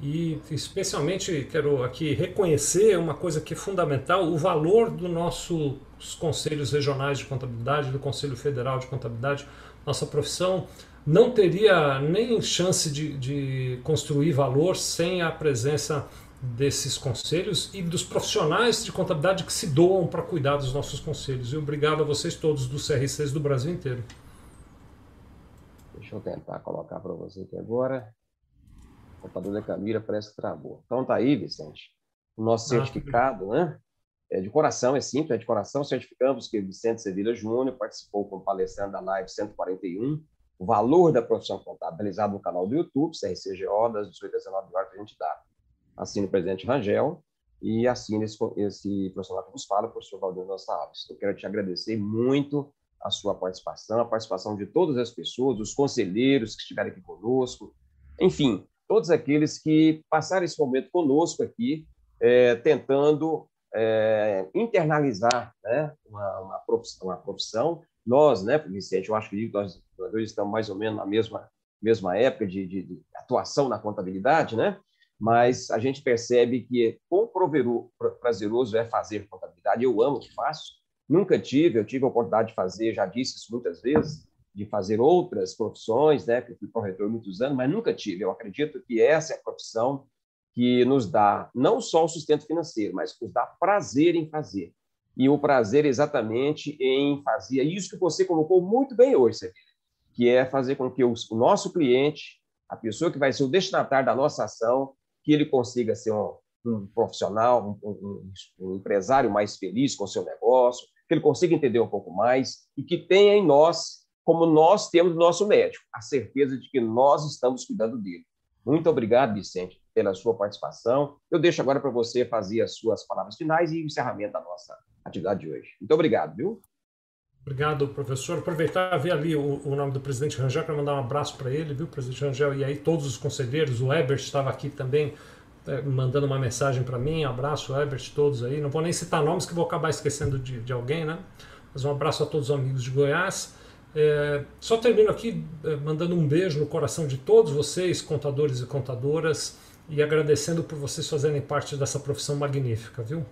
[SPEAKER 2] E especialmente quero aqui reconhecer uma coisa que é fundamental, o valor dos nossos conselhos regionais de contabilidade, do Conselho Federal de Contabilidade, nossa profissão não teria nem chance de, de construir valor sem a presença desses conselhos e dos profissionais de contabilidade que se doam para cuidar dos nossos conselhos. E obrigado a vocês todos do CR6 do Brasil inteiro.
[SPEAKER 1] Deixa eu tentar colocar para você aqui agora. O computador da Camila parece que travou. Então tá aí, Vicente. O nosso ah, certificado, né? É de coração, é simples, é de coração. Certificamos que Vicente Sevilla Júnior participou como palestrante da Live 141 o valor da profissão contabilizado no canal do YouTube, CRCGO, das 18 às 19 horas que a gente dá. Assine o presidente Rangel e assine esse, esse profissional que nos fala, o professor Valdir Gonçalves. Eu quero te agradecer muito a sua participação, a participação de todas as pessoas, os conselheiros que estiveram aqui conosco, enfim, todos aqueles que passaram esse momento conosco aqui, é, tentando é, internalizar né, uma, uma, profissão, uma profissão nós, né, Vicente, eu acho que nós, nós estamos mais ou menos na mesma, mesma época de, de, de atuação na contabilidade, né? Mas a gente percebe que quão prazeroso é fazer contabilidade. Eu amo o que faço, nunca tive, eu tive a oportunidade de fazer, já disse isso muitas vezes, de fazer outras profissões, né, que eu fui corretor muitos anos, mas nunca tive. Eu acredito que essa é a profissão que nos dá não só o sustento financeiro, mas que nos dá prazer em fazer e o prazer exatamente em fazer isso que você colocou muito bem hoje, Sevilla, que é fazer com que o nosso cliente, a pessoa que vai ser o destinatário da nossa ação, que ele consiga ser um, um profissional, um, um, um, empresário mais feliz com o seu negócio, que ele consiga entender um pouco mais e que tenha em nós, como nós temos no nosso médico, a certeza de que nós estamos cuidando dele. Muito obrigado, Vicente, pela sua participação. Eu deixo agora para você fazer as suas palavras finais e o encerramento da nossa atividade de hoje. Muito obrigado, viu?
[SPEAKER 2] Obrigado, professor. Aproveitar ver ali o, o nome do presidente Rangel para mandar um abraço para ele, viu, presidente Rangel? E aí todos os conselheiros, o Ebert estava aqui também é, mandando uma mensagem para mim. Abraço, Ebert, todos aí. Não vou nem citar nomes que vou acabar esquecendo de, de alguém, né? Mas um abraço a todos os amigos de Goiás. É, só termino aqui é, mandando um beijo no coração de todos vocês, contadores e contadoras, e agradecendo por vocês fazerem parte dessa profissão magnífica, viu?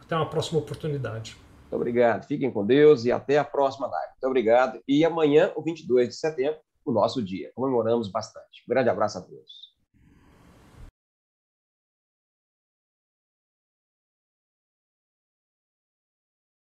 [SPEAKER 2] Até uma próxima oportunidade.
[SPEAKER 1] Muito obrigado. Fiquem com Deus e até a próxima live. Muito obrigado. E amanhã, o 22 de setembro, o nosso dia. Comemoramos bastante. Um grande abraço a todos.